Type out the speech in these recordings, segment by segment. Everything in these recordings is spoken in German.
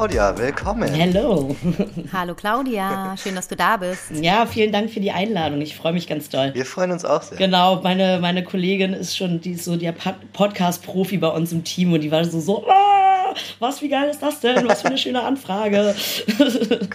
Claudia, willkommen. Hello. Hallo Claudia, schön, dass du da bist. Ja, vielen Dank für die Einladung. Ich freue mich ganz doll. Wir freuen uns auch sehr. Genau, meine, meine Kollegin ist schon die, so der Podcast-Profi bei uns im Team und die war so, so ah, was, wie geil ist das denn? Was für eine schöne Anfrage.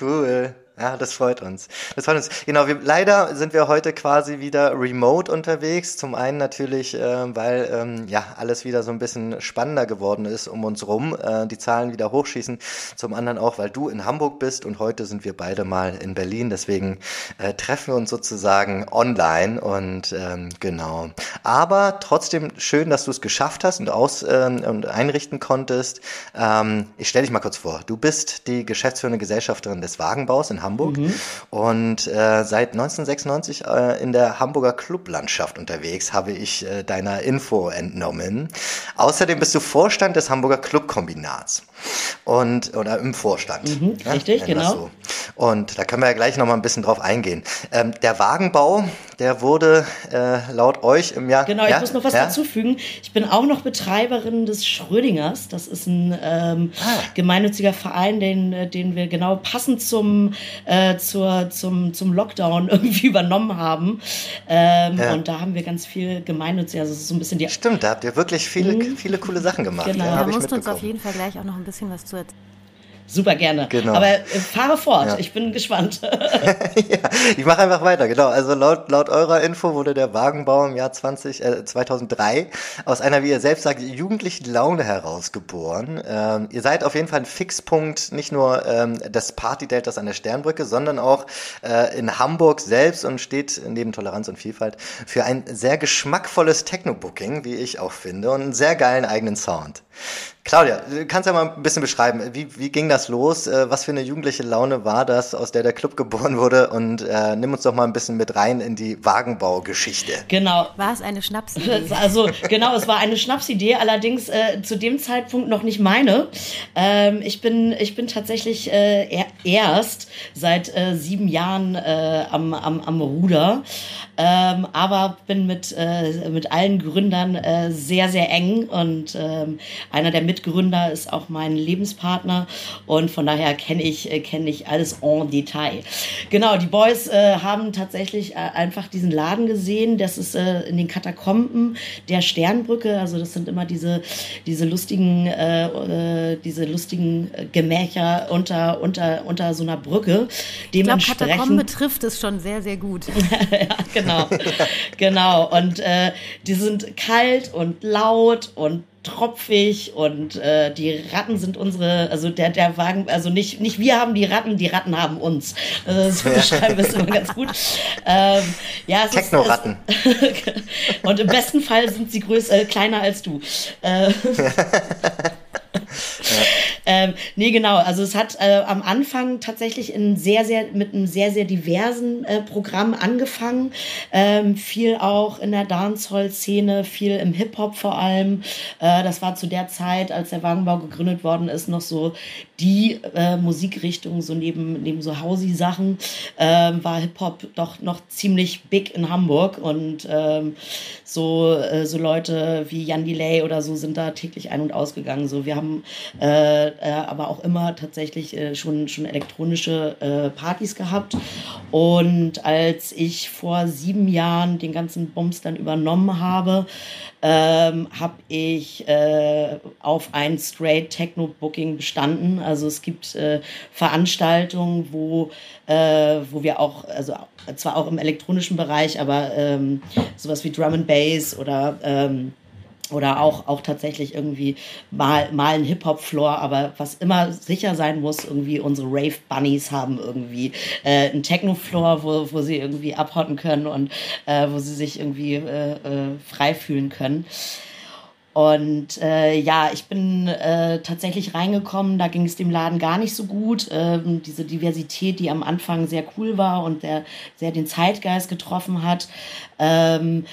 cool. Ja, das freut uns. Das freut uns. Genau, wir, leider sind wir heute quasi wieder remote unterwegs. Zum einen natürlich, äh, weil ähm, ja alles wieder so ein bisschen spannender geworden ist um uns rum, äh, die Zahlen wieder hochschießen. Zum anderen auch, weil du in Hamburg bist und heute sind wir beide mal in Berlin. Deswegen äh, treffen wir uns sozusagen online und ähm, genau. Aber trotzdem schön, dass du es geschafft hast und aus ähm, und einrichten konntest. Ähm, ich stelle dich mal kurz vor. Du bist die geschäftsführende Gesellschafterin des Wagenbaus in Hamburg mhm. und äh, seit 1996 äh, in der Hamburger Clublandschaft unterwegs, habe ich äh, deiner Info entnommen. Außerdem bist du Vorstand des Hamburger Clubkombinats und oder im Vorstand. Mhm, ja, richtig, genau. So. Und da können wir ja gleich noch mal ein bisschen drauf eingehen. Ähm, der Wagenbau, der wurde äh, laut euch im Jahr. Genau, ich muss noch was ja? dazu fügen. Ich bin auch noch Betreiberin des Schrödingers. Das ist ein ähm, ah. gemeinnütziger Verein, den, den wir genau passend zum äh, zur, zum, zum Lockdown irgendwie übernommen haben. Ähm, ja. Und da haben wir ganz viel gemeinnützig. Also so ein bisschen die. Stimmt, da habt ihr wirklich viele, mhm. viele coole Sachen gemacht. Genau, ja, da musst du uns auf jeden Fall gleich auch noch ein bisschen was zu erzählen. Super gerne. Genau. Aber äh, fahre fort, ja. ich bin gespannt. ja, ich mache einfach weiter, genau. Also laut, laut eurer Info wurde der Wagenbau im Jahr 20, äh, 2003 aus einer, wie ihr selbst sagt, jugendlichen Laune herausgeboren. Ähm, ihr seid auf jeden Fall ein Fixpunkt nicht nur ähm, des Party-Deltas an der Sternbrücke, sondern auch äh, in Hamburg selbst und steht neben Toleranz und Vielfalt für ein sehr geschmackvolles Techno-Booking, wie ich auch finde, und einen sehr geilen eigenen Sound. Claudia, du kannst ja mal ein bisschen beschreiben, wie, wie ging das los? Äh, was für eine jugendliche Laune war das, aus der der Club geboren wurde? Und äh, nimm uns doch mal ein bisschen mit rein in die Wagenbaugeschichte. Genau. War es eine Schnapsidee? Also genau, es war eine Schnapsidee, allerdings äh, zu dem Zeitpunkt noch nicht meine. Ähm, ich, bin, ich bin tatsächlich äh, erst seit äh, sieben Jahren äh, am, am, am Ruder, ähm, aber bin mit, äh, mit allen Gründern äh, sehr, sehr eng und ähm, einer der Mitgründer ist auch mein Lebenspartner und von daher kenne ich, äh, kenn ich alles en Detail. Genau, die Boys äh, haben tatsächlich äh, einfach diesen Laden gesehen. Das ist äh, in den Katakomben der Sternbrücke. Also das sind immer diese, diese lustigen, äh, äh, diese lustigen Gemächer unter, unter, unter so einer Brücke. Ich glaube, Katakomben betrifft es schon sehr, sehr gut. ja, genau. Genau. Und die sind kalt und laut und tropfig und äh, die Ratten sind unsere, also der, der Wagen, also nicht, nicht wir haben die Ratten, die Ratten haben uns. Also so beschreiben wir es immer ganz gut. Ähm, ja, Techno-Ratten. und im besten Fall sind sie größer, äh, kleiner als du. Äh, ähm, nee, genau. Also es hat äh, am Anfang tatsächlich in sehr, sehr, mit einem sehr, sehr diversen äh, Programm angefangen. Ähm, viel auch in der Dancehall-Szene, viel im Hip-Hop vor allem. Äh, das war zu der Zeit, als der Wagenbau gegründet worden ist, noch so die äh, Musikrichtung, so neben, neben so Hausi-Sachen, ähm, war Hip-Hop doch noch ziemlich big in Hamburg. Und ähm, so, äh, so Leute wie Jan Delay oder so sind da täglich ein- und ausgegangen. So, wir haben äh, äh, aber auch immer tatsächlich äh, schon, schon elektronische äh, Partys gehabt. Und als ich vor sieben Jahren den ganzen Bums dann übernommen habe, ähm, habe ich äh, auf ein Straight Techno Booking bestanden. Also es gibt äh, Veranstaltungen, wo, äh, wo wir auch, also zwar auch im elektronischen Bereich, aber ähm, sowas wie Drum and Bass oder ähm, oder auch, auch tatsächlich irgendwie mal, mal ein Hip-Hop-Floor, aber was immer sicher sein muss, irgendwie unsere Rave-Bunnies haben irgendwie äh, einen Techno-Floor, wo, wo sie irgendwie abhotten können und äh, wo sie sich irgendwie äh, äh, frei fühlen können. Und äh, ja, ich bin äh, tatsächlich reingekommen, da ging es dem Laden gar nicht so gut. Ähm, diese Diversität, die am Anfang sehr cool war und der sehr den Zeitgeist getroffen hat, ähm,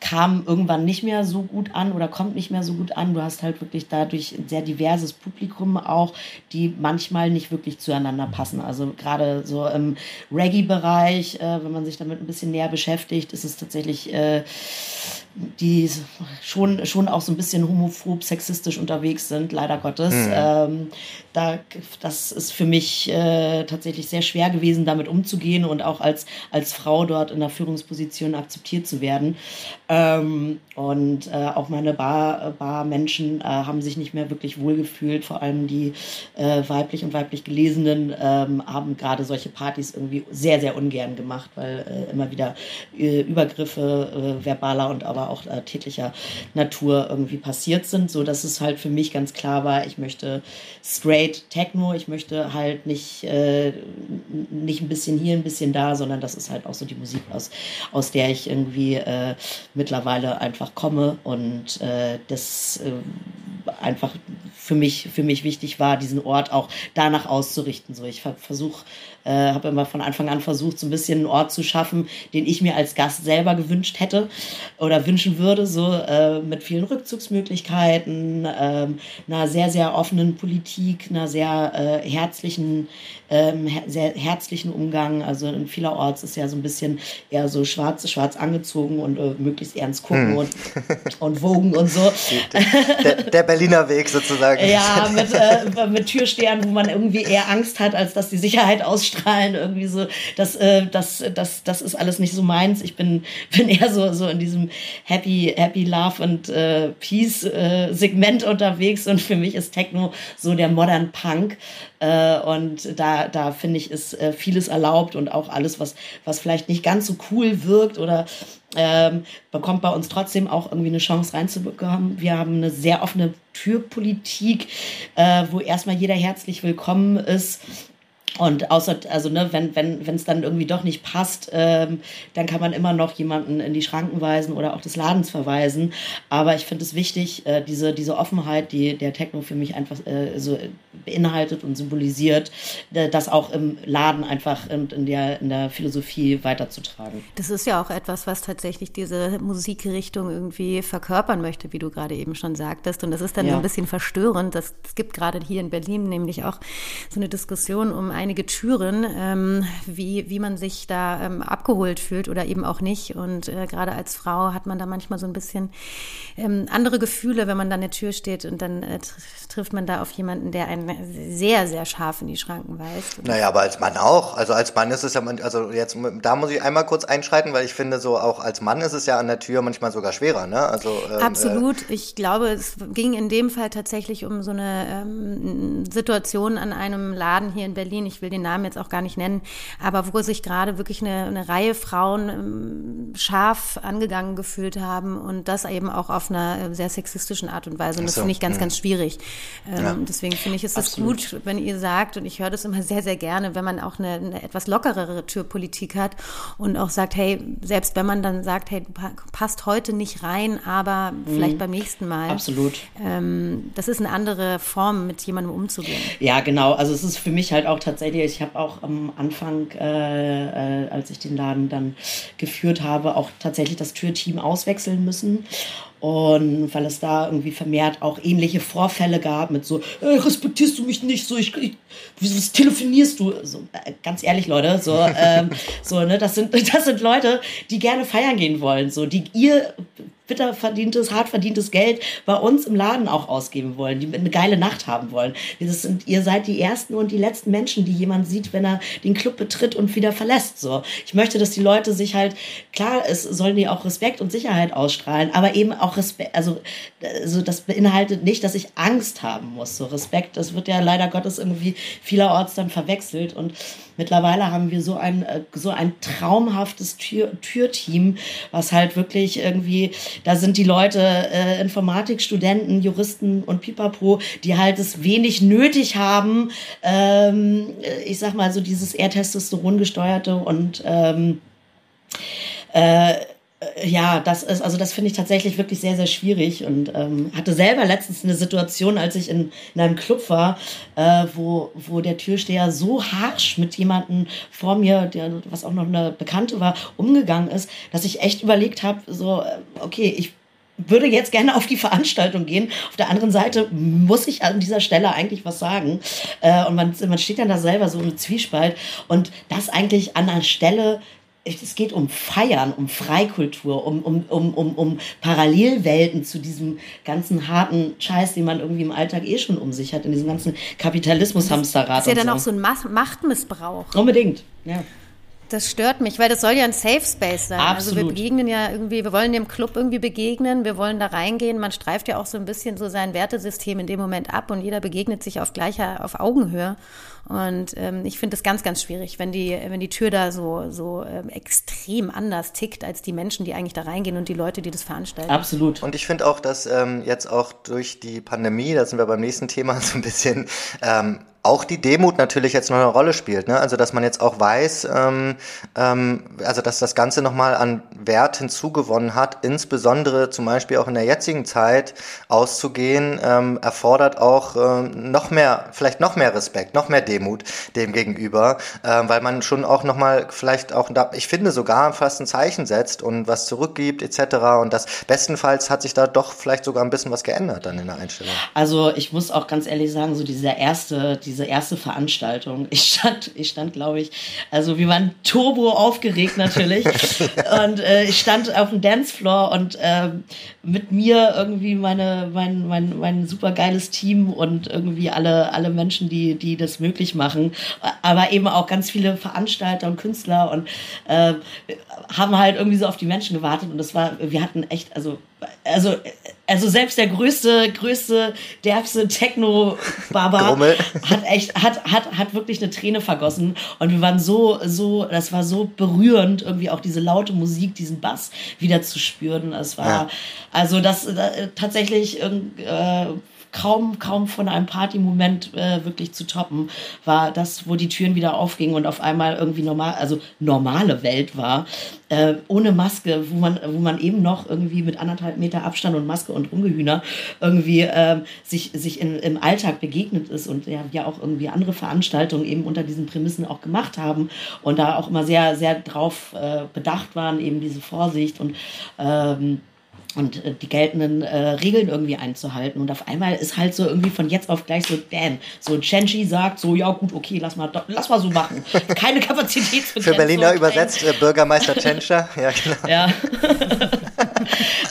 kam irgendwann nicht mehr so gut an oder kommt nicht mehr so gut an. Du hast halt wirklich dadurch ein sehr diverses Publikum auch, die manchmal nicht wirklich zueinander passen. Also gerade so im Reggae-Bereich, äh, wenn man sich damit ein bisschen näher beschäftigt, ist es tatsächlich äh, die schon, schon auch so ein bisschen homophob, sexistisch unterwegs sind, leider Gottes. Mhm. Ähm, da, das ist für mich äh, tatsächlich sehr schwer gewesen, damit umzugehen und auch als, als Frau dort in der Führungsposition akzeptiert zu werden. Ähm, und äh, auch meine Bar, Barmenschen äh, haben sich nicht mehr wirklich wohlgefühlt. Vor allem die äh, weiblich und weiblich Gelesenen ähm, haben gerade solche Partys irgendwie sehr, sehr ungern gemacht, weil äh, immer wieder äh, Übergriffe verbaler und aber auch äh, tätlicher Natur irgendwie passiert sind, so dass es halt für mich ganz klar war, ich möchte straight Techno, ich möchte halt nicht, äh, nicht ein bisschen hier, ein bisschen da, sondern das ist halt auch so die Musik, aus, aus der ich irgendwie äh, mittlerweile einfach einfach komme und äh, das äh, einfach für mich, für mich wichtig war, diesen Ort auch danach auszurichten. So, ich versuche äh, habe immer von Anfang an versucht, so ein bisschen einen Ort zu schaffen, den ich mir als Gast selber gewünscht hätte oder wünschen würde, so äh, mit vielen Rückzugsmöglichkeiten, äh, einer sehr, sehr offenen Politik, einer sehr äh, herzlichen, ähm, her sehr herzlichen Umgang. Also in vielerorts ist ja so ein bisschen eher so schwarz, schwarz angezogen und äh, möglichst ernst gucken hm. und, und wogen und so. Der, der, Berliner Weg sozusagen. Ja, mit, äh, mit Türstern, wo man irgendwie eher Angst hat, als dass die Sicherheit ausstrahlt ausstrahlen, irgendwie so, das, äh, das, das, das ist alles nicht so meins. Ich bin, bin eher so, so in diesem Happy, Happy Love und äh, Peace äh, Segment unterwegs und für mich ist Techno so der Modern Punk. Äh, und da, da finde ich, ist äh, vieles erlaubt und auch alles, was, was vielleicht nicht ganz so cool wirkt oder ähm, bekommt bei uns trotzdem auch irgendwie eine Chance reinzubekommen. Wir haben eine sehr offene Türpolitik, äh, wo erstmal jeder herzlich willkommen ist und außer, also ne, wenn wenn wenn es dann irgendwie doch nicht passt, ähm, dann kann man immer noch jemanden in die Schranken weisen oder auch des Ladens verweisen. Aber ich finde es wichtig, äh, diese diese Offenheit, die der Techno für mich einfach äh, so beinhaltet und symbolisiert, äh, das auch im Laden einfach und in der in der Philosophie weiterzutragen. Das ist ja auch etwas, was tatsächlich diese Musikrichtung irgendwie verkörpern möchte, wie du gerade eben schon sagtest. Und das ist dann ja. ein bisschen verstörend. Das, es gibt gerade hier in Berlin nämlich auch so eine Diskussion um ein einige Türen, ähm, wie, wie man sich da ähm, abgeholt fühlt oder eben auch nicht. Und äh, gerade als Frau hat man da manchmal so ein bisschen ähm, andere Gefühle, wenn man da an der Tür steht und dann äh, trifft man da auf jemanden, der einen sehr, sehr scharf in die Schranken weist. Naja, aber als Mann auch. Also als Mann ist es ja, also jetzt, da muss ich einmal kurz einschreiten, weil ich finde, so auch als Mann ist es ja an der Tür manchmal sogar schwerer, ne? Also, ähm, Absolut. Äh, ich glaube, es ging in dem Fall tatsächlich um so eine ähm, Situation an einem Laden hier in Berlin. Ich ich will den Namen jetzt auch gar nicht nennen, aber wo sich gerade wirklich eine, eine Reihe Frauen ähm, scharf angegangen gefühlt haben und das eben auch auf einer äh, sehr sexistischen Art und Weise. Und das so. finde ich ganz, mhm. ganz schwierig. Ähm, ja. Deswegen finde ich, ist es gut, wenn ihr sagt, und ich höre das immer sehr, sehr gerne, wenn man auch eine, eine etwas lockerere Türpolitik hat und auch sagt, hey, selbst wenn man dann sagt, hey, du passt heute nicht rein, aber mhm. vielleicht beim nächsten Mal. Absolut. Ähm, das ist eine andere Form, mit jemandem umzugehen. Ja, genau. Also es ist für mich halt auch tatsächlich tatsächlich, ich habe auch am Anfang, äh, äh, als ich den Laden dann geführt habe, auch tatsächlich das Türteam auswechseln müssen. Und weil es da irgendwie vermehrt auch ähnliche Vorfälle gab mit so, äh, respektierst du mich nicht, so, ich, ich wieso telefonierst du? So, äh, ganz ehrlich, Leute, so, ähm, so, ne, das sind, das sind Leute, die gerne feiern gehen wollen, so, die ihr bitter verdientes, hart verdientes Geld bei uns im Laden auch ausgeben wollen, die eine geile Nacht haben wollen. Das sind, ihr seid die ersten und die letzten Menschen, die jemand sieht, wenn er den Club betritt und wieder verlässt. So, ich möchte, dass die Leute sich halt klar, es sollen die auch Respekt und Sicherheit ausstrahlen, aber eben auch Respekt. Also, also das beinhaltet nicht, dass ich Angst haben muss. So Respekt, das wird ja leider Gottes irgendwie vielerorts dann verwechselt und Mittlerweile haben wir so ein, äh, so ein traumhaftes Tür, Türteam, was halt wirklich irgendwie, da sind die Leute, äh, Informatikstudenten, Juristen und Pipapo, die halt es wenig nötig haben, ähm, ich sag mal so dieses eher Testosteron gesteuerte und ähm, äh, Äh, ja, das ist, also das finde ich tatsächlich wirklich sehr, sehr schwierig und ähm, hatte selber letztens eine Situation, als ich in, in einem Club war, äh, wo, wo der Türsteher so harsch mit jemandem vor mir, der, was auch noch eine Bekannte war, umgegangen ist, dass ich echt überlegt habe, so, äh, okay, ich würde jetzt gerne auf die Veranstaltung gehen. Auf der anderen Seite muss ich an dieser Stelle eigentlich was sagen. Äh, und man, man steht dann da selber so im Zwiespalt. Und das eigentlich an einer Stelle, es geht um Feiern, um Freikultur, um, um, um, um, um Parallelwelten zu diesem ganzen harten Scheiß, den man irgendwie im Alltag eh schon um sich hat, in diesem ganzen Kapitalismus-Hamsterrad. Das ist ja dann so. auch so ein Machtmissbrauch. Unbedingt, ja. Das stört mich, weil das soll ja ein Safe Space sein. Absolut. Also wir begegnen ja irgendwie, wir wollen dem Club irgendwie begegnen, wir wollen da reingehen. Man streift ja auch so ein bisschen so sein Wertesystem in dem Moment ab und jeder begegnet sich auf gleicher, auf Augenhöhe. Und ähm, ich finde das ganz, ganz schwierig, wenn die, wenn die Tür da so, so ähm, extrem anders tickt als die Menschen, die eigentlich da reingehen und die Leute, die das veranstalten. Absolut. Und ich finde auch, dass ähm, jetzt auch durch die Pandemie, da sind wir beim nächsten Thema so ein bisschen, ähm, auch die Demut natürlich jetzt noch eine Rolle spielt. Ne? Also dass man jetzt auch weiß, ähm, ähm, also dass das Ganze nochmal an Wert hinzugewonnen hat, insbesondere zum Beispiel auch in der jetzigen Zeit auszugehen, ähm, erfordert auch ähm, noch mehr, vielleicht noch mehr Respekt, noch mehr Demut dem gegenüber, ähm, weil man schon auch nochmal vielleicht auch, da, ich finde sogar fast ein Zeichen setzt und was zurückgibt etc. Und das bestenfalls hat sich da doch vielleicht sogar ein bisschen was geändert dann in der Einstellung. Also ich muss auch ganz ehrlich sagen, so dieser erste, dieser diese erste Veranstaltung. Ich stand, ich stand, glaube ich, also wir waren turbo aufgeregt natürlich. und äh, ich stand auf dem Dancefloor und äh, mit mir irgendwie meine, mein, mein, mein super geiles Team und irgendwie alle, alle Menschen, die, die das möglich machen. Aber eben auch ganz viele Veranstalter und Künstler und äh, haben halt irgendwie so auf die Menschen gewartet und das war, wir hatten echt, also also, also selbst der größte, größte, derbste Techno-Barbar hat echt, hat, hat, hat wirklich eine Träne vergossen. Und wir waren so, so, das war so berührend, irgendwie auch diese laute Musik, diesen Bass wieder zu spüren. Es war, ja. also das äh, tatsächlich, äh, kaum, kaum von einem Partymoment äh, wirklich zu toppen, war das, wo die Türen wieder aufgingen und auf einmal irgendwie normal, also normale Welt war, äh, ohne Maske, wo man, wo man eben noch irgendwie mit anderthalb Meter Abstand und Maske und Rumgehühner irgendwie äh, sich, sich in, im Alltag begegnet ist und ja, ja auch irgendwie andere Veranstaltungen eben unter diesen Prämissen auch gemacht haben und da auch immer sehr, sehr drauf äh, bedacht waren, eben diese Vorsicht und ähm, und äh, die geltenden äh, Regeln irgendwie einzuhalten. Und auf einmal ist halt so irgendwie von jetzt auf gleich so, damn, so Chenchi sagt so, ja gut, okay, lass mal, lass mal so machen. Keine Kapazitätsbegrenzung. Für Berliner übersetzt äh, Bürgermeister Tschentscher. Ja, genau. Ja.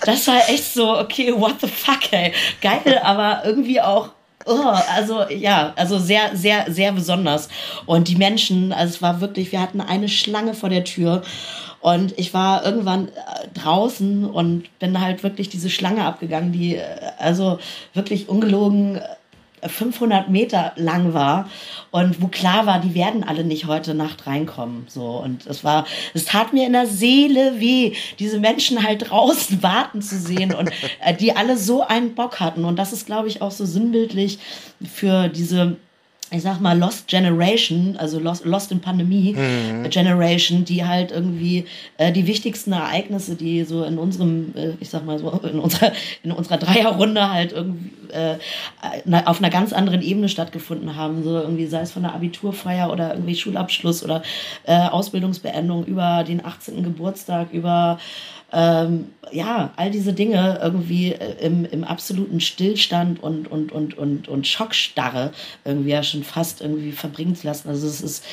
das war echt so, okay, what the fuck, ey. Geil, aber irgendwie auch Oh, also ja, also sehr, sehr, sehr besonders. Und die Menschen, also es war wirklich, wir hatten eine Schlange vor der Tür und ich war irgendwann äh, draußen und bin halt wirklich diese Schlange abgegangen, die äh, also wirklich ungelogen 500 äh, Meter lang war und wo klar war, die werden alle nicht heute Nacht reinkommen. So und es war, es tat mir in der Seele weh, diese Menschen halt draußen warten zu sehen und die alle so einen Bock hatten und das ist, glaube ich, auch so sinnbildlich für diese ich sag mal, Lost Generation, also Lost, Lost in Pandemie mhm. Generation, die halt irgendwie äh, die wichtigsten Ereignisse, die so in unserem, äh, ich sag mal so, in unserer, in unserer Dreierrunde halt irgendwie äh, auf einer ganz anderen Ebene stattgefunden haben. So irgendwie, sei es von der Abiturfeier oder irgendwie Schulabschluss oder äh, Ausbildungsbeendung über den 18. Geburtstag, über ähm, ja, all diese Dinge irgendwie äh, im, im absoluten Stillstand und, und, und, und, und Schockstarre irgendwie ja schon fast irgendwie verbringen zu lassen. Also es ist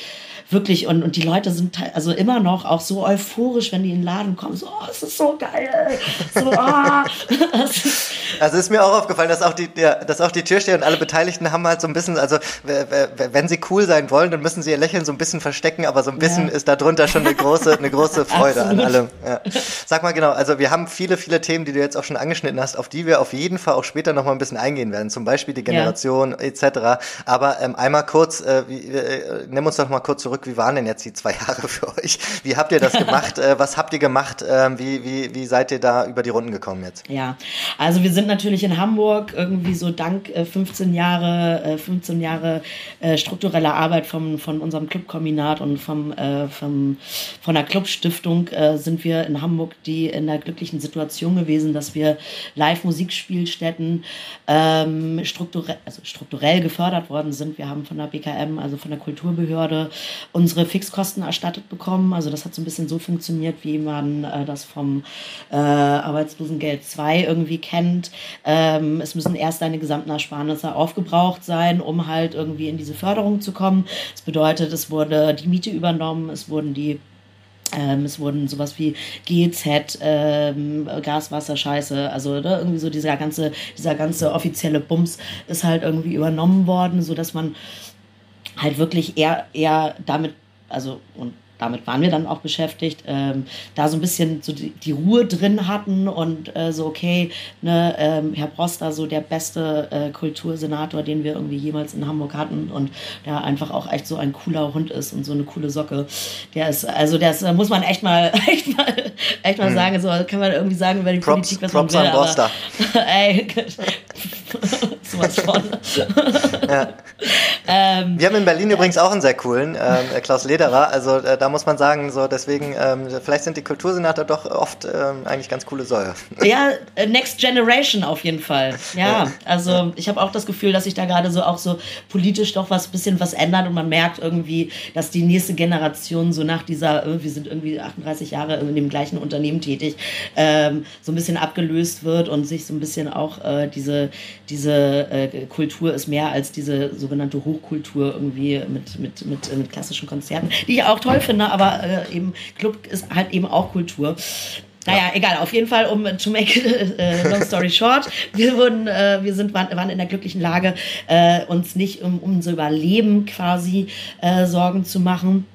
wirklich, und, und die Leute sind also immer noch auch so euphorisch, wenn die in den Laden kommen, so, oh, es ist so geil. So, oh. also ist mir auch aufgefallen, dass auch die, ja, dass auch die Türsteher und alle Beteiligten haben halt so ein bisschen, also wenn sie cool sein wollen, dann müssen sie ihr Lächeln so ein bisschen verstecken, aber so ein bisschen ja. ist darunter schon eine große, eine große Freude an allem. Ja. Sag mal genau, also wir haben viele, viele Themen, die du jetzt auch schon angeschnitten hast, auf die wir auf jeden Fall auch später nochmal ein bisschen eingehen werden, zum Beispiel die Generation ja. etc. Aber ähm, einmal kurz, äh, wie, äh, nimm uns doch mal kurz zurück, wie waren denn jetzt die zwei Jahre für euch? Wie habt ihr das gemacht? äh, was habt ihr gemacht? Äh, wie, wie, wie seid ihr da über die Runden gekommen jetzt? Ja, also wir sind natürlich in Hamburg irgendwie so dank äh, 15 Jahre, äh, 15 Jahre äh, struktureller Arbeit vom, von unserem Clubkombinat und vom, vom, von der Clubstiftung sind wir in Hamburg die in der glücklichen Situation gewesen, dass wir Live-Musikspielstätten ähm, strukturell, also strukturell gefördert worden sind. Wir haben von der BKM, also von der Kulturbehörde, unsere Fixkosten erstattet bekommen. Also das hat so ein bisschen so funktioniert, wie man äh, das vom äh, Arbeitslosengeld 2 irgendwie kennt. Ähm, es müssen erst deine gesamten Ersparnisse aufgebraucht sein, um halt irgendwie in diese Förderung zu kommen. Das bedeutet, es wurde die Miete übernommen, es wurden die ähm, es wurden sowas wie GZ, ähm, Gas, Wasser, Scheiße, also ne, irgendwie so dieser ganze, dieser ganze offizielle Bums ist halt irgendwie übernommen worden, sodass man halt wirklich eher, eher damit, also und damit waren wir dann auch beschäftigt, ähm, da so ein bisschen so die, die Ruhe drin hatten und äh, so, okay, ne, ähm, Herr Broster, so der beste äh, Kultursenator, den wir irgendwie jemals in Hamburg hatten und der einfach auch echt so ein cooler Hund ist und so eine coole Socke. Der ist, also das muss man echt mal, echt mal, echt mal hm. sagen, so kann man irgendwie sagen über die Props, Politik, was Props man will. An Broster. Aber, ey, sowas von. ja. ähm, wir haben in Berlin übrigens auch einen sehr coolen, ähm, Klaus Lederer, also äh, da muss man sagen, so deswegen, ähm, vielleicht sind die Kultursenator doch oft ähm, eigentlich ganz coole Säue. Ja, äh, Next Generation auf jeden Fall. Ja, ja. also ich habe auch das Gefühl, dass sich da gerade so auch so politisch doch was bisschen was ändert und man merkt irgendwie, dass die nächste Generation so nach dieser, äh, wir sind irgendwie 38 Jahre in dem gleichen Unternehmen tätig, ähm, so ein bisschen abgelöst wird und sich so ein bisschen auch äh, diese, diese äh, Kultur ist mehr als diese sogenannte Hochkultur irgendwie mit, mit, mit, mit klassischen Konzerten, die ich auch toll finde ne? aber äh, eben Club ist halt eben auch Kultur. Naja, ja. egal, auf jeden Fall, um to make äh, long story short, wir wurden, äh, wir sind, waren, waren in der glücklichen Lage, äh, uns nicht um, um unser Überleben quasi äh, Sorgen zu machen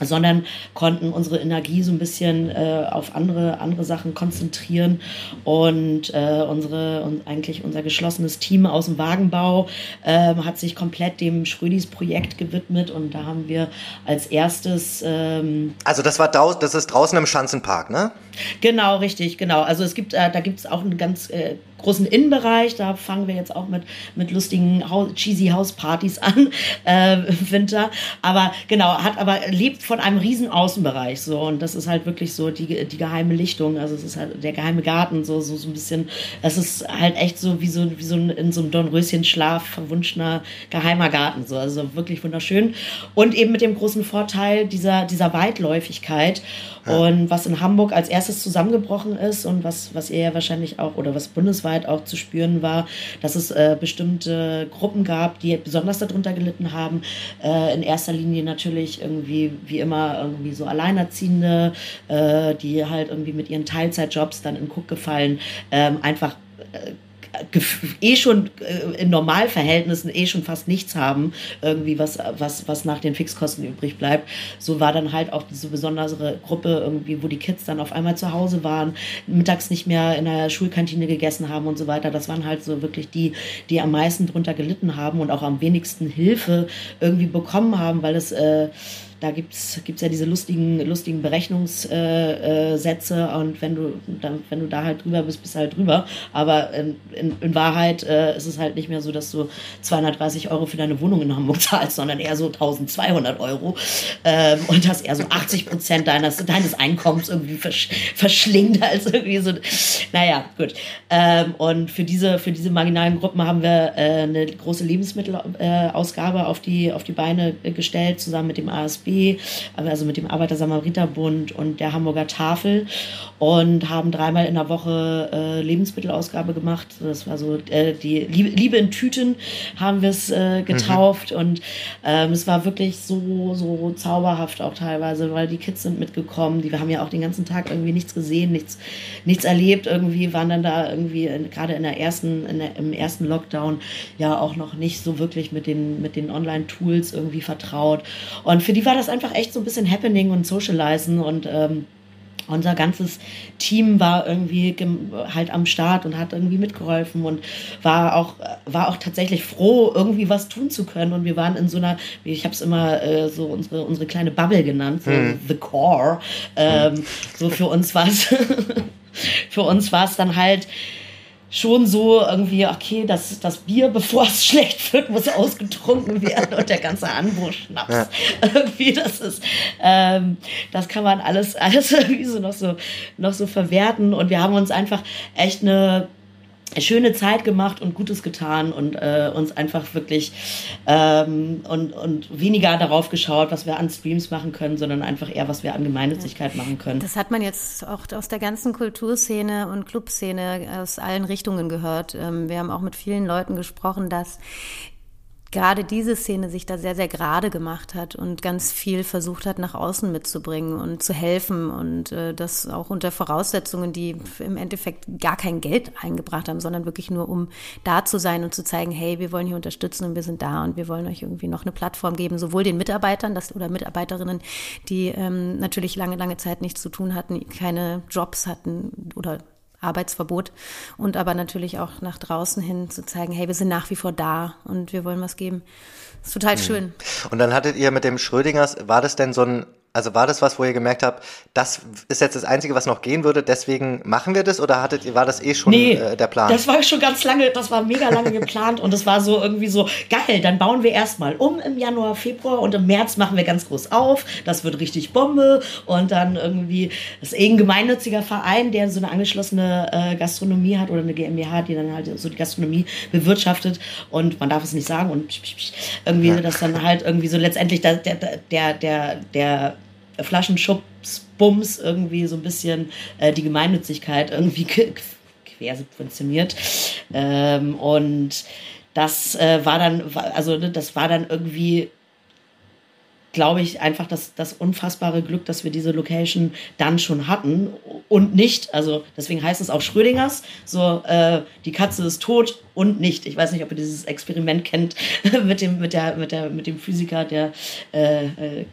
sondern konnten unsere Energie so ein bisschen äh, auf andere, andere Sachen konzentrieren und äh, unsere und eigentlich unser geschlossenes Team aus dem Wagenbau äh, hat sich komplett dem Schrödis Projekt gewidmet und da haben wir als erstes ähm, also das war das ist draußen im Schanzenpark, ne? Genau, richtig, genau. Also es gibt äh, da gibt es auch einen ganz äh, großen Innenbereich. Da fangen wir jetzt auch mit, mit lustigen cheesy House-Partys an äh, im Winter. Aber genau, hat aber lebt von einem riesen Außenbereich so und das ist halt wirklich so die, die geheime Lichtung. Also es ist halt der geheime Garten so so so ein bisschen. Es ist halt echt so wie so wie so ein, in so einem Dornröschen-Schlaf verwunschener geheimer Garten so. Also wirklich wunderschön und eben mit dem großen Vorteil dieser dieser Weitläufigkeit und was in Hamburg als erstes zusammengebrochen ist und was, was ihr ja wahrscheinlich auch oder was bundesweit auch zu spüren war, dass es äh, bestimmte Gruppen gab, die besonders darunter gelitten haben. Äh, in erster Linie natürlich irgendwie, wie immer, irgendwie so Alleinerziehende, äh, die halt irgendwie mit ihren Teilzeitjobs dann in Guck gefallen, ähm, einfach äh, eh schon äh, in Normalverhältnissen eh schon fast nichts haben, irgendwie was, was, was nach den Fixkosten übrig bleibt. So war dann halt auch diese besondere Gruppe irgendwie, wo die Kids dann auf einmal zu Hause waren, mittags nicht mehr in der Schulkantine gegessen haben und so weiter. Das waren halt so wirklich die, die am meisten drunter gelitten haben und auch am wenigsten Hilfe irgendwie bekommen haben, weil es äh, da gibt es ja diese lustigen, lustigen Berechnungssätze äh, äh, und wenn du, da, wenn du da halt drüber bist, bist du halt drüber. Aber in, in, in Wahrheit äh, ist es halt nicht mehr so, dass du 230 Euro für deine Wohnung in Hamburg zahlst, sondern eher so 1200 Euro ähm, und das eher so 80 Prozent deines, deines Einkommens irgendwie versch verschlingt als irgendwie so. Naja, gut. Ähm, und für diese, für diese marginalen Gruppen haben wir äh, eine große Lebensmittelausgabe auf, die, auf die Beine gestellt, zusammen mit dem ASB also mit dem Arbeiter-Samariter-Bund und der Hamburger Tafel und haben dreimal in der Woche äh, Lebensmittelausgabe gemacht. Das war so äh, die Liebe, Liebe, in Tüten haben wir es äh, getauft mhm. und ähm, es war wirklich so so zauberhaft auch teilweise, weil die Kids sind mitgekommen. Die wir haben ja auch den ganzen Tag irgendwie nichts gesehen, nichts nichts erlebt. Irgendwie waren dann da irgendwie gerade in der ersten in der, im ersten Lockdown ja auch noch nicht so wirklich mit den mit den Online-Tools irgendwie vertraut und für die war das einfach echt so ein bisschen Happening und Socializen und ähm, unser ganzes Team war irgendwie halt am Start und hat irgendwie mitgeholfen und war auch war auch tatsächlich froh irgendwie was tun zu können und wir waren in so einer ich habe es immer äh, so unsere unsere kleine Bubble genannt so hm. the core ähm, so für uns war es für uns war es dann halt schon so irgendwie, okay, das, das Bier, bevor es schlecht wird, muss ausgetrunken werden und der ganze Anbruch Schnaps. Ja. Irgendwie, das ist, ähm, das kann man alles, alles irgendwie so noch so, noch so verwerten und wir haben uns einfach echt eine schöne Zeit gemacht und Gutes getan und äh, uns einfach wirklich ähm, und, und weniger darauf geschaut, was wir an Streams machen können, sondern einfach eher, was wir an Gemeinnützigkeit machen können. Das hat man jetzt auch aus der ganzen Kulturszene und Clubszene aus allen Richtungen gehört. Ähm, wir haben auch mit vielen Leuten gesprochen, dass gerade diese Szene sich da sehr, sehr gerade gemacht hat und ganz viel versucht hat, nach außen mitzubringen und zu helfen und äh, das auch unter Voraussetzungen, die im Endeffekt gar kein Geld eingebracht haben, sondern wirklich nur, um da zu sein und zu zeigen, hey, wir wollen hier unterstützen und wir sind da und wir wollen euch irgendwie noch eine Plattform geben, sowohl den Mitarbeitern das, oder Mitarbeiterinnen, die ähm, natürlich lange, lange Zeit nichts zu tun hatten, keine Jobs hatten oder Arbeitsverbot und aber natürlich auch nach draußen hin zu zeigen, hey, wir sind nach wie vor da und wir wollen was geben. Das ist total mhm. schön. Und dann hattet ihr mit dem Schrödingers, war das denn so ein also war das was, wo ihr gemerkt habt, das ist jetzt das Einzige, was noch gehen würde, deswegen machen wir das oder hattet ihr, war das eh schon nee, äh, der Plan? Das war schon ganz lange, das war mega lange geplant und es war so irgendwie so, geil, dann bauen wir erstmal um im Januar, Februar und im März machen wir ganz groß auf, das wird richtig Bombe und dann irgendwie, das ist eh ein gemeinnütziger Verein, der so eine angeschlossene äh, Gastronomie hat oder eine GmbH, die dann halt so die Gastronomie bewirtschaftet und man darf es nicht sagen und irgendwie ja. das dann halt irgendwie so letztendlich der, der, der, der, Flaschenschubs, Bums irgendwie so ein bisschen äh, die Gemeinnützigkeit irgendwie quersubventioniert. Ähm, und das äh, war dann, also ne, das war dann irgendwie glaube ich, einfach das, das unfassbare Glück, dass wir diese Location dann schon hatten und nicht, also deswegen heißt es auch Schrödingers, so äh, die Katze ist tot und nicht. Ich weiß nicht, ob ihr dieses Experiment kennt mit dem, mit der, mit der, mit dem Physiker, der äh, äh,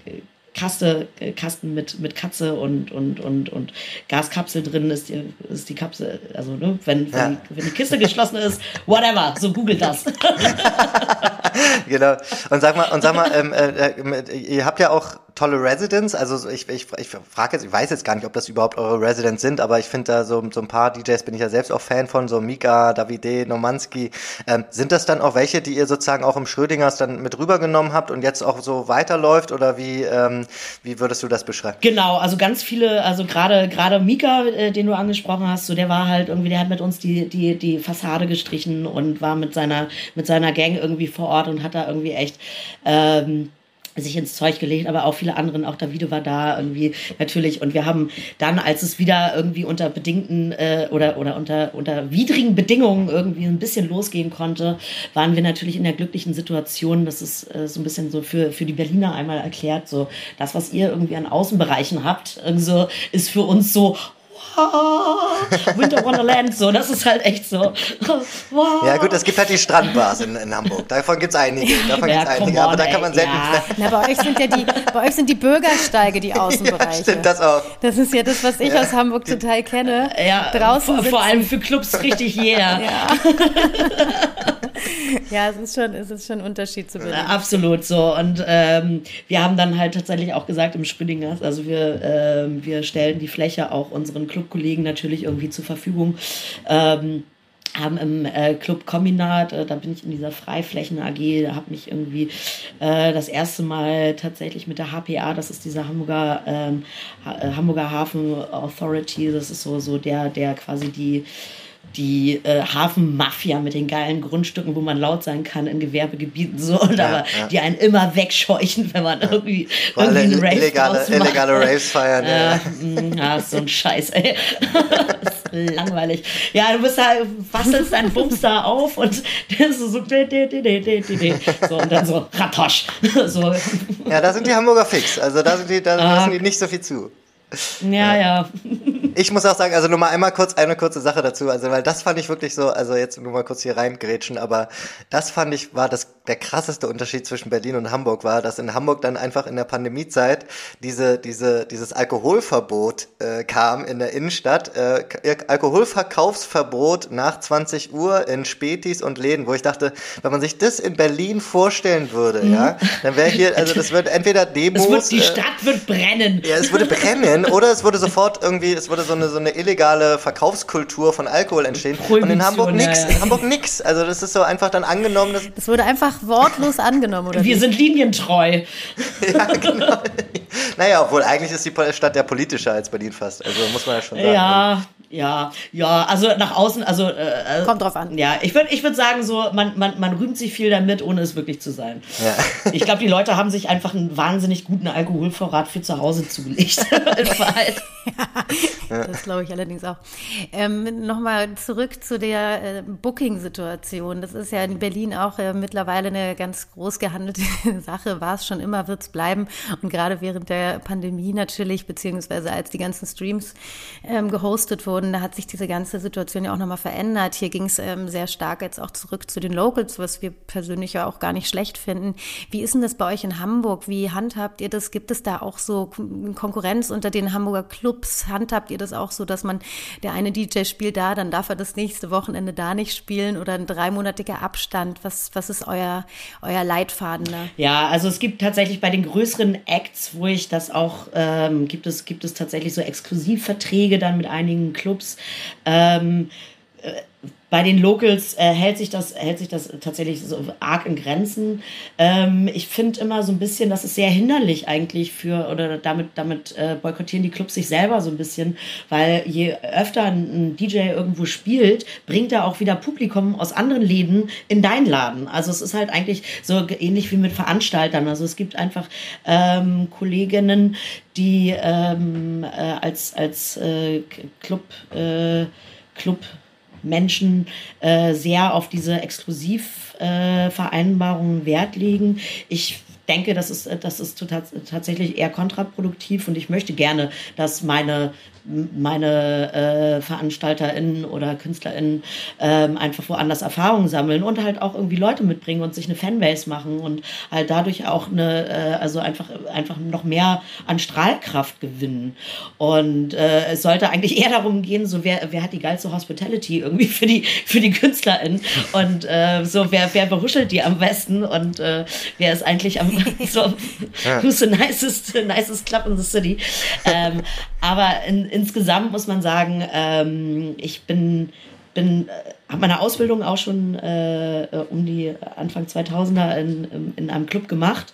Kaste, äh, Kasten mit, mit Katze und, und, und, und Gaskapsel drin ist die, ist die Kapsel, also ne, wenn, wenn, ja. die, wenn die Kiste geschlossen ist, whatever, so googelt das. genau. Und sag mal, und sag mal, ähm, äh, äh ihr habt ja auch tolle Residents. Also ich, ich, ich frage jetzt, ich weiß jetzt gar nicht, ob das überhaupt eure Residents sind, aber ich finde da so, so ein paar DJs bin ich ja selbst auch Fan von, so Mika, Davide, Nomanski. Ähm, sind das dann auch welche, die ihr sozusagen auch im Schrödingers dann mit rübergenommen habt und jetzt auch so weiterläuft oder wie, ähm, wie würdest du das beschreiben? Genau, also ganz viele, also gerade gerade Mika, äh, den du angesprochen hast, so der war halt irgendwie, der hat mit uns die, die, die Fassade gestrichen und war mit seiner, mit seiner Gang irgendwie vor Ort und hat da irgendwie echt ähm, sich ins Zeug gelegt, aber auch viele anderen, auch Davide war da irgendwie natürlich. Und wir haben dann, als es wieder irgendwie unter bedingten äh, oder oder unter unter widrigen Bedingungen irgendwie ein bisschen losgehen konnte, waren wir natürlich in der glücklichen Situation, das ist äh, so ein bisschen so für für die Berliner einmal erklärt, so das, was ihr irgendwie an Außenbereichen habt, so ist für uns so Winter Wonderland, so, das ist halt echt so. Ja gut, es gibt halt die Strandbars in, in Hamburg, davon gibt es einige, davon ja, gibt's einige, on, aber da kann man selten... Ja. Na, bei, euch sind ja die, bei euch sind die Bürgersteige die Außenbereiche. Ja, stimmt, das auch. Das ist ja das, was ich ja. aus Hamburg total kenne. Ja, Draußen vor, vor allem für Clubs richtig jeder. Ja. ja, es ist schon, es ist schon ein Unterschied zu Berlin. Absolut so. Und ähm, wir haben dann halt tatsächlich auch gesagt im Spillingers, also wir, ähm, wir stellen die Fläche auch unseren Clubkollegen natürlich irgendwie zur Verfügung. Ähm, haben im äh, Club Kombinat, äh, da bin ich in dieser Freiflächen AG, da habe mich irgendwie äh, das erste Mal tatsächlich mit der HPA, das ist dieser Hamburger ähm, ha Hamburger Hafen Authority, das ist so so der der quasi die die äh, Hafenmafia mit den geilen Grundstücken, wo man laut sein kann in Gewerbegebieten so, und ja, aber ja. die einen immer wegscheuchen, wenn man irgendwie, Wo irgendwie einen Rave illegale, illegale Raves feiern. Ja, ja. Mm, ja, so ein Scheiß, ey. langweilig. Ja, du bist da, bastelst deinen Bums da auf und der ist so, so, so und dann so Ratosch. so. Ja, da sind die Hamburger fix. Also da sind die, da ah. lassen die nicht so viel zu. Ja, ja. Ich muss auch sagen, also nur mal einmal kurz eine kurze Sache dazu, also weil das fand ich wirklich so, also jetzt nur mal kurz hier reingrätschen, aber das fand ich war das der krasseste Unterschied zwischen Berlin und Hamburg war, dass in Hamburg dann einfach in der Pandemiezeit diese diese dieses Alkoholverbot äh, kam in der Innenstadt, äh, Alkoholverkaufsverbot nach 20 Uhr in Spätis und Läden, wo ich dachte, wenn man sich das in Berlin vorstellen würde, mhm. ja, dann wäre hier also das wird entweder Demos, es wird, die Stadt wird brennen. Ja, es würde brennen nennen. Oder es würde sofort irgendwie, es würde so eine, so eine illegale Verkaufskultur von Alkohol entstehen. Und in Hamburg nix. Ja, ja. In Hamburg nix. Also das ist so einfach dann angenommen. Dass das wurde einfach wortlos angenommen, oder? Wir wie? sind linientreu. ja, genau. Naja, obwohl eigentlich ist die Stadt ja politischer als Berlin fast. Also muss man ja schon sagen. Ja, ja, ja, also nach außen, also äh, äh kommt drauf an. Ja, ich würde ich würd sagen, so, man, man, man rühmt sich viel damit, ohne es wirklich zu sein. Ja. Ich glaube, die Leute haben sich einfach einen wahnsinnig guten Alkoholvorrat für zu Hause zugelegt. ja, das glaube ich allerdings auch. Ähm, Nochmal zurück zu der äh, Booking-Situation. Das ist ja in Berlin auch äh, mittlerweile eine ganz groß gehandelte Sache. War es schon immer, wird es bleiben. Und gerade während der Pandemie natürlich, beziehungsweise als die ganzen Streams ähm, gehostet wurden, wurden, da hat sich diese ganze Situation ja auch nochmal verändert. Hier ging es ähm, sehr stark jetzt auch zurück zu den Locals, was wir persönlich ja auch gar nicht schlecht finden. Wie ist denn das bei euch in Hamburg? Wie handhabt ihr das? Gibt es da auch so Konkurrenz unter den Hamburger Clubs? Handhabt ihr das auch so, dass man, der eine DJ spielt da, dann darf er das nächste Wochenende da nicht spielen oder ein dreimonatiger Abstand? Was, was ist euer, euer Leitfaden da? Ja, also es gibt tatsächlich bei den größeren Acts, wo ich das auch, ähm, gibt es, gibt es tatsächlich so Exklusivverträge dann mit einigen Clubs Clubs. Ähm, äh, bei den Locals äh, hält, sich das, hält sich das tatsächlich so arg in Grenzen. Ähm, ich finde immer so ein bisschen, das ist sehr hinderlich eigentlich für, oder damit, damit äh, boykottieren die Clubs sich selber so ein bisschen, weil je öfter ein, DJ irgendwo spielt, bringt er auch wieder Publikum aus anderen Läden in deinen Laden. Also es ist halt eigentlich so ähnlich wie mit Veranstaltern. Also es gibt einfach ähm, Kolleginnen, die ähm, äh, als, als äh, Club, äh, Club Menschen äh, sehr auf diese Exklusivvereinbarungen äh, Wert legen. Ich denke, das ist, das ist tatsächlich eher kontraproduktiv und ich möchte gerne, dass meine meine äh, VeranstalterInnen oder KünstlerInnen ähm, einfach woanders Erfahrungen sammeln und halt auch irgendwie Leute mitbringen und sich eine Fanbase machen und halt dadurch auch eine, äh, also einfach, einfach noch mehr an Strahlkraft gewinnen. Und äh, es sollte eigentlich eher darum gehen, so wer, wer hat die geilste Hospitality irgendwie für die, für die KünstlerInnen und äh, so wer, wer beruschelt die am besten und äh, wer ist eigentlich am, so, who's the nicest, nicest club in the city. Ähm, aber in, insgesamt muss man sagen, ähm, ich bin, bin äh, habe meine Ausbildung auch schon äh, um die Anfang 2000er in, in einem Club gemacht.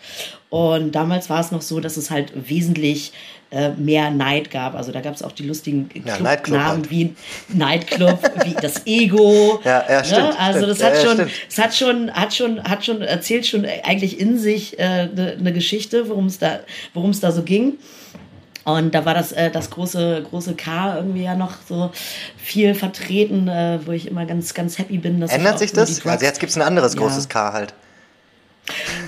Und damals war es noch so, dass es halt wesentlich äh, mehr Neid gab. Also da gab es auch die lustigen ja, Clubnamen halt. wie Nightclub, wie das Ego. Ja, ja, ne? stimmt. Also das stimmt. hat ja, schon, es hat schon, hat schon, hat schon erzählt schon eigentlich in sich eine äh, ne Geschichte, worum es da, worum es da so ging. Und da war das, äh, das große, große K irgendwie ja noch so viel vertreten, äh, wo ich immer ganz, ganz happy bin. Dass Ändert sich das? Also jetzt gibt es ein anderes ja. großes K halt.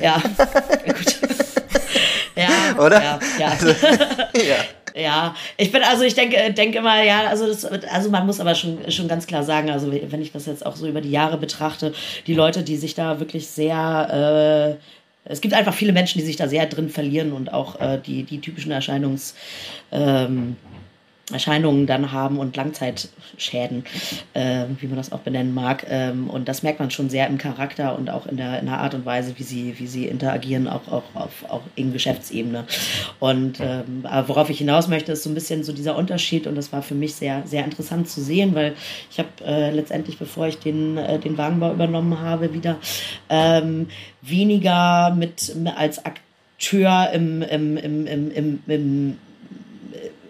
Ja, gut. ja, oder? Ja, ja. Also, ja. Ja, ich bin also ich denke denke immer ja, also das, also man muss aber schon schon ganz klar sagen, also wenn ich das jetzt auch so über die Jahre betrachte, die Leute, die sich da wirklich sehr äh, es gibt einfach viele Menschen, die sich da sehr drin verlieren und auch äh, die, die typischen Erscheinungs, ähm, Erscheinungen dann haben und Langzeitschäden, äh, wie man das auch benennen mag. Ähm, und das merkt man schon sehr im Charakter und auch in der, in der Art und Weise, wie sie, wie sie interagieren, auch, auch auf auch in Geschäftsebene. Und ähm, worauf ich hinaus möchte, ist so ein bisschen so dieser Unterschied und das war für mich sehr, sehr interessant zu sehen, weil ich habe äh, letztendlich, bevor ich den, äh, den Wagenbau übernommen habe, wieder ähm, weniger mit, als Akteur im, im, im, im, im, im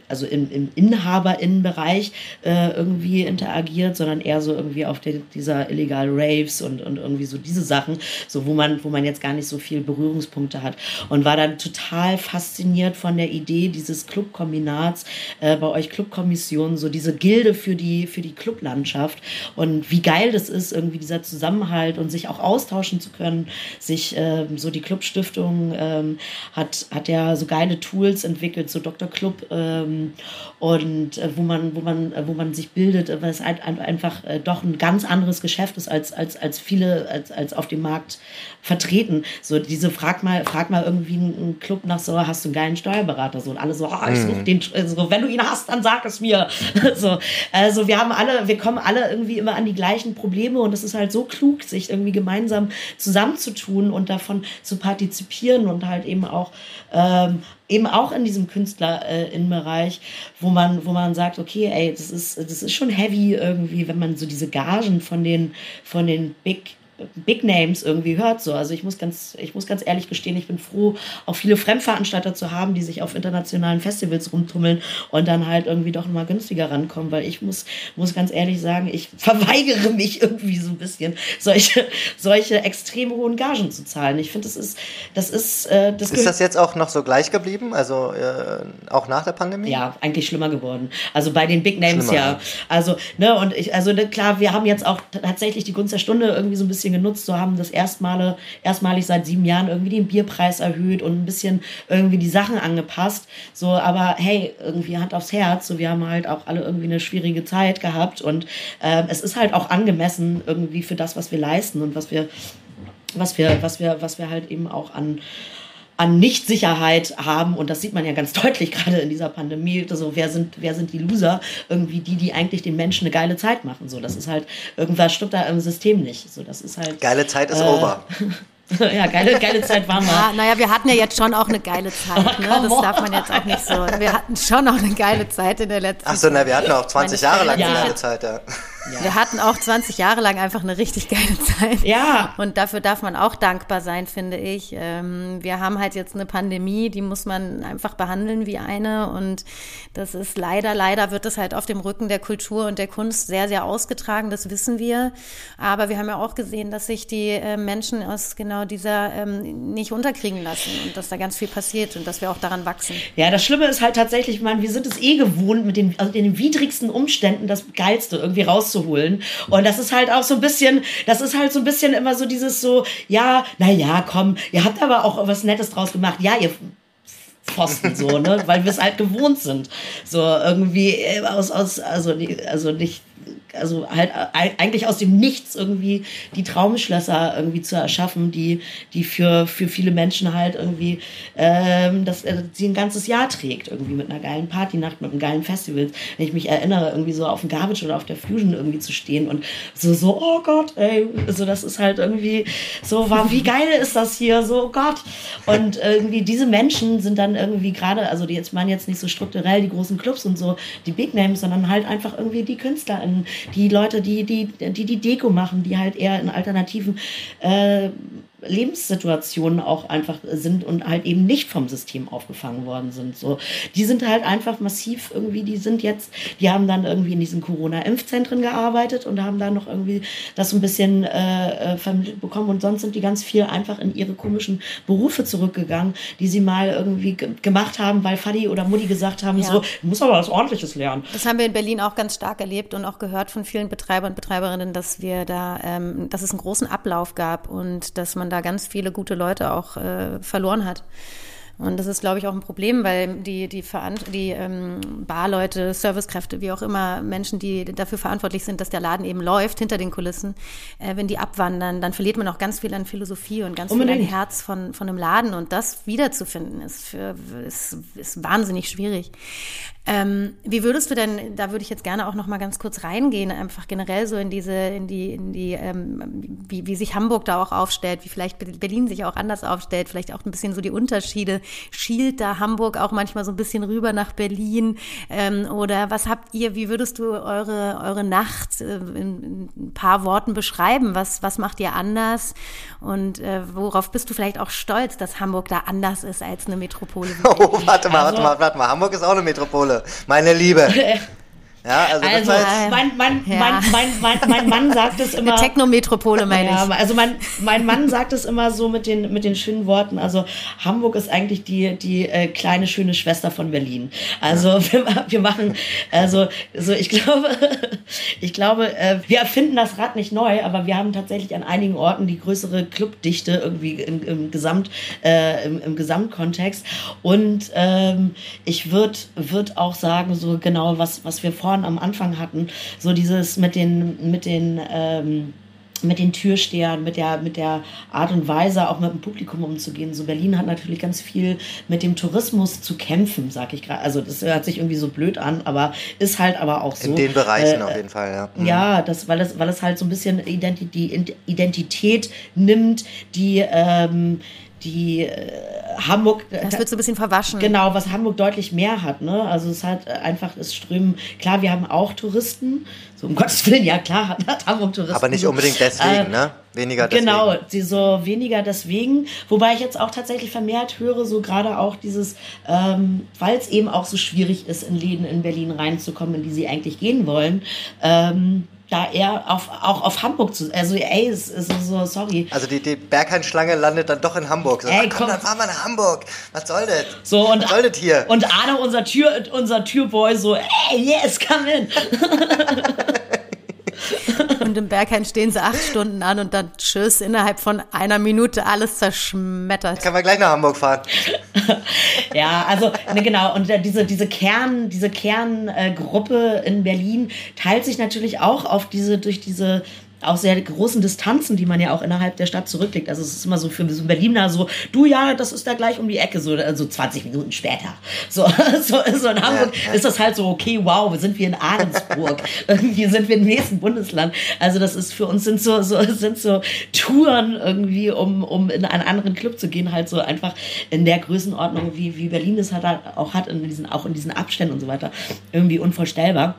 also im, im Inhaberinnenbereich äh, irgendwie interagiert, sondern eher so irgendwie auf den, dieser illegal Raves und, und irgendwie so diese Sachen, so wo man, wo man jetzt gar nicht so viel Berührungspunkte hat. Und war dann total fasziniert von der Idee dieses Clubkombinats, äh, bei euch Clubkommission, so diese Gilde für die, für die Clublandschaft und wie geil das ist, irgendwie dieser Zusammenhalt und sich auch austauschen zu können, sich äh, so die Clubstiftung ähm, hat, hat ja so geile Tools entwickelt, so Dr. Club ähm, und äh, wo man, wo man, äh, wo man sich bildet, weil es halt einfach äh, doch ein ganz anderes Geschäft ist als, als, als viele, als, als auf dem Markt vertreten. So diese frag mal, frag mal irgendwie einen Club nach so, hast du einen geilen Steuerberater? So und alle so, oh, ich such mhm. den, so, wenn du ihn hast, dann sag es mir. so, also wir haben alle, wir kommen alle irgendwie immer an die gleichen Probleme und es ist halt so klug, sich irgendwie gemeinsam zusammenzutun und davon zu partizipieren und halt eben auch ähm, eben auch in diesem Künstlerinnenbereich Bereich, wo man, wo man sagt, okay, ey, das ist, das ist schon heavy irgendwie, wenn man so diese Gagen von den, von den Big Big Names irgendwie hört. So. Also ich muss ganz, ich muss ganz ehrlich gestehen, ich bin froh, auch viele Fremdveranstalter zu haben, die sich auf internationalen Festivals rumtummeln und dann halt irgendwie doch mal günstiger rankommen, weil ich muss, muss ganz ehrlich sagen, ich verweigere mich irgendwie so ein bisschen, solche, solche extrem hohen Gagen zu zahlen. Ich finde, das ist, das ist, äh, das Ist das jetzt auch noch so gleich geblieben? Also äh, auch nach der Pandemie? Ja, eigentlich schlimmer geworden. Also bei den Big Names schlimmer, ja. ja. Also, ne, und ich, also ne, klar, wir haben jetzt auch tatsächlich die Gunst der Stunde irgendwie so ein bisschen bisschen genutzt. So haben das erstmale, erstmalig seit sieben Jahren irgendwie den Bierpreis erhöht und ein bisschen irgendwie die Sachen angepasst. So, aber hey, irgendwie Hand aufs Herz. So, wir haben halt auch alle irgendwie eine schwierige Zeit gehabt und äh, es ist halt auch angemessen irgendwie für das, was wir leisten und was wir, was wir, was wir, was wir halt eben auch an an Nichtsicherheit haben und das sieht man ja ganz deutlich gerade in dieser Pandemie. Also wer sind wer sind die Loser? Irgendwie die, die eigentlich den Menschen eine geile Zeit machen. So, das ist halt irgendwas stimmt da im System nicht. So, das ist halt geile Zeit ist äh, over. ja, geile, geile Zeit waren wir. Ja, naja, wir hatten ja jetzt schon auch eine geile Zeit. Ne? Das darf man jetzt auch nicht so. Wir hatten schon auch eine geile Zeit in der letzten Ach so, na, wir hatten auch 20 Jahre lang eine geile Zeit, ja. Ja. Wir hatten auch 20 Jahre lang einfach eine richtig geile Zeit. Ja. Und dafür darf man auch dankbar sein, finde ich. Ähm, wir haben halt jetzt eine Pandemie, die muss man einfach behandeln wie eine. Und das ist leider, leider wird es halt auf dem Rücken der Kultur und der Kunst sehr, sehr ausgetragen. Das wissen wir. Aber wir haben ja auch gesehen, dass sich die äh, Menschen aus genau dieser ähm, nicht unterkriegen lassen und dass da ganz viel passiert und dass wir auch daran wachsen. Ja, das Schlimme ist halt tatsächlich, man, wir sind es eh gewohnt, mit den, also den widrigsten Umständen das Geilste irgendwie rauszuholen rauszuholen. Und das ist halt auch so ein bisschen, das ist halt so ein bisschen immer so dieses so, ja, naja, komm, ihr habt aber auch was Nettes draus gemacht. Ja, ihr Pfosten so, ne, weil wir es halt gewohnt sind. So irgendwie äh, aus, aus, also, also nicht also halt eigentlich aus dem Nichts irgendwie die Traumschlösser irgendwie zu erschaffen, die, die für, für viele Menschen halt irgendwie ähm, das, äh, sie ein ganzes Jahr trägt, irgendwie mit einer geilen Partynacht, mit einem geilen Festival. Wenn ich mich erinnere, irgendwie so auf dem Garbage oder auf der Fusion irgendwie zu stehen und so, so, oh Gott, ey, so das ist halt irgendwie so, war, wie geil ist das hier, so, oh Gott. Und irgendwie diese Menschen sind dann irgendwie gerade, also die jetzt meinen jetzt nicht so strukturell die großen Clubs und so, die Big Names, sondern halt einfach irgendwie die KünstlerInnen, die Leute, die die, die, die Deko machen, die halt eher in alternativen äh, Lebenssituationen auch einfach sind und halt eben nicht vom System aufgefangen worden sind. So, die sind halt einfach massiv irgendwie, die sind jetzt, die haben dann irgendwie in diesen Corona-Impfzentren gearbeitet und haben da noch irgendwie das so ein bisschen äh, äh vermittelt bekommen und sonst sind die ganz viel einfach in ihre komischen Berufe zurückgegangen, die sie mal irgendwie gemacht haben, weil Fadi oder Mutti gesagt haben, ja. so, du musst aber was ordentliches lernen. Das haben wir in Berlin auch ganz stark erlebt und auch gehört von vielen Betreiber und Betreiberinnen, dass wir da, ähm, dass es einen großen Ablauf gab und dass man da da ganz viele gute Leute auch äh, verloren hat. Und das ist, glaube ich, auch ein Problem, weil die, die, die ähm, Barleute, Servicekräfte, wie auch immer, Menschen, die dafür verantwortlich sind, dass der Laden eben läuft hinter den Kulissen, äh, wenn die abwandern, dann verliert man auch ganz viel an Philosophie und ganz Unbedingt. viel an Herz von, von einem Laden. Und das wiederzufinden, ist, für, ist, ist wahnsinnig schwierig. Ähm, wie würdest du denn, da würde ich jetzt gerne auch noch mal ganz kurz reingehen, einfach generell so in diese, in die, in die, ähm, wie, wie sich Hamburg da auch aufstellt, wie vielleicht Berlin sich auch anders aufstellt, vielleicht auch ein bisschen so die Unterschiede. Schielt da Hamburg auch manchmal so ein bisschen rüber nach Berlin? Ähm, oder was habt ihr, wie würdest du eure, eure Nacht äh, in, in ein paar Worten beschreiben? Was, was macht ihr anders? Und äh, worauf bist du vielleicht auch stolz, dass Hamburg da anders ist als eine Metropole? Oh, warte mal, also, warte mal, warte mal. Hamburg ist auch eine Metropole meine Liebe. Ja, also, also das heißt, mein, mein, ja. mein, mein, mein, mein Mann sagt es immer. Technometropole meine ja, ich. Also mein, mein Mann sagt es immer so mit den, mit den schönen Worten. Also Hamburg ist eigentlich die, die äh, kleine schöne Schwester von Berlin. Also ja. wir, wir machen, also so ich glaube, ich glaube, äh, wir erfinden das Rad nicht neu, aber wir haben tatsächlich an einigen Orten die größere Clubdichte irgendwie im, im Gesamt, äh, im, im Gesamtkontext. Und ähm, ich würde würd auch sagen, so genau was, was wir vorhin vorhin am Anfang hatten, so dieses mit den, mit den, ähm, mit den Türstehern, mit der, mit der Art und Weise, auch mit dem Publikum umzugehen. So Berlin hat natürlich ganz viel mit dem Tourismus zu kämpfen, sag ich gerade. Also das hört sich irgendwie so blöd an, aber ist halt aber auch so. In den Bereichen äh, auf jeden Fall, ja. Mhm. Ja, das, weil es, weil es halt so ein bisschen Identität, Identität nimmt, die ähm, die äh, Hamburg. Das wird so ein bisschen verwaschen. Genau, was Hamburg deutlich mehr hat. Ne? Also es hat einfach, es strömen, klar, wir haben auch Touristen, so um Gottes Willen, ja klar, hat, hat Hamburg Touristen. Aber nicht unbedingt deswegen, äh, ne? Weniger deswegen. Genau, die so weniger deswegen. Wobei ich jetzt auch tatsächlich vermehrt höre, so gerade auch dieses, ähm, weil es eben auch so schwierig ist, in Läden in Berlin reinzukommen, in die sie eigentlich gehen wollen. Ähm, da eher auf, auch auf Hamburg zu. Also, ey, ist, ist so, sorry. Also, die, die Berghain-Schlange landet dann doch in Hamburg. So, ey, komm, komm, dann fahren wir nach Hamburg. Was soll das? So, und, Was soll das hier? Und Arne, unser, Tür, unser Türboy, so, ey, yes, come in. Und im Berghain stehen sie acht Stunden an und dann tschüss, innerhalb von einer Minute alles zerschmettert. Können wir gleich nach Hamburg fahren. ja, also ne, genau. Und äh, diese, diese Kern, diese Kerngruppe äh, in Berlin teilt sich natürlich auch auf diese, durch diese auch sehr großen Distanzen, die man ja auch innerhalb der Stadt zurücklegt. Also es ist immer so für so Berliner so, du ja, das ist da gleich um die Ecke, so also 20 Minuten später. So, so, so in Hamburg ja, ja. ist das halt so, okay, wow, sind wir in Ahrensburg. irgendwie sind wir im nächsten Bundesland. Also das ist für uns sind so, so sind so Touren irgendwie, um, um in einen anderen Club zu gehen, halt so einfach in der Größenordnung, wie, wie Berlin das halt auch hat, in diesen, auch in diesen Abständen und so weiter, irgendwie unvorstellbar.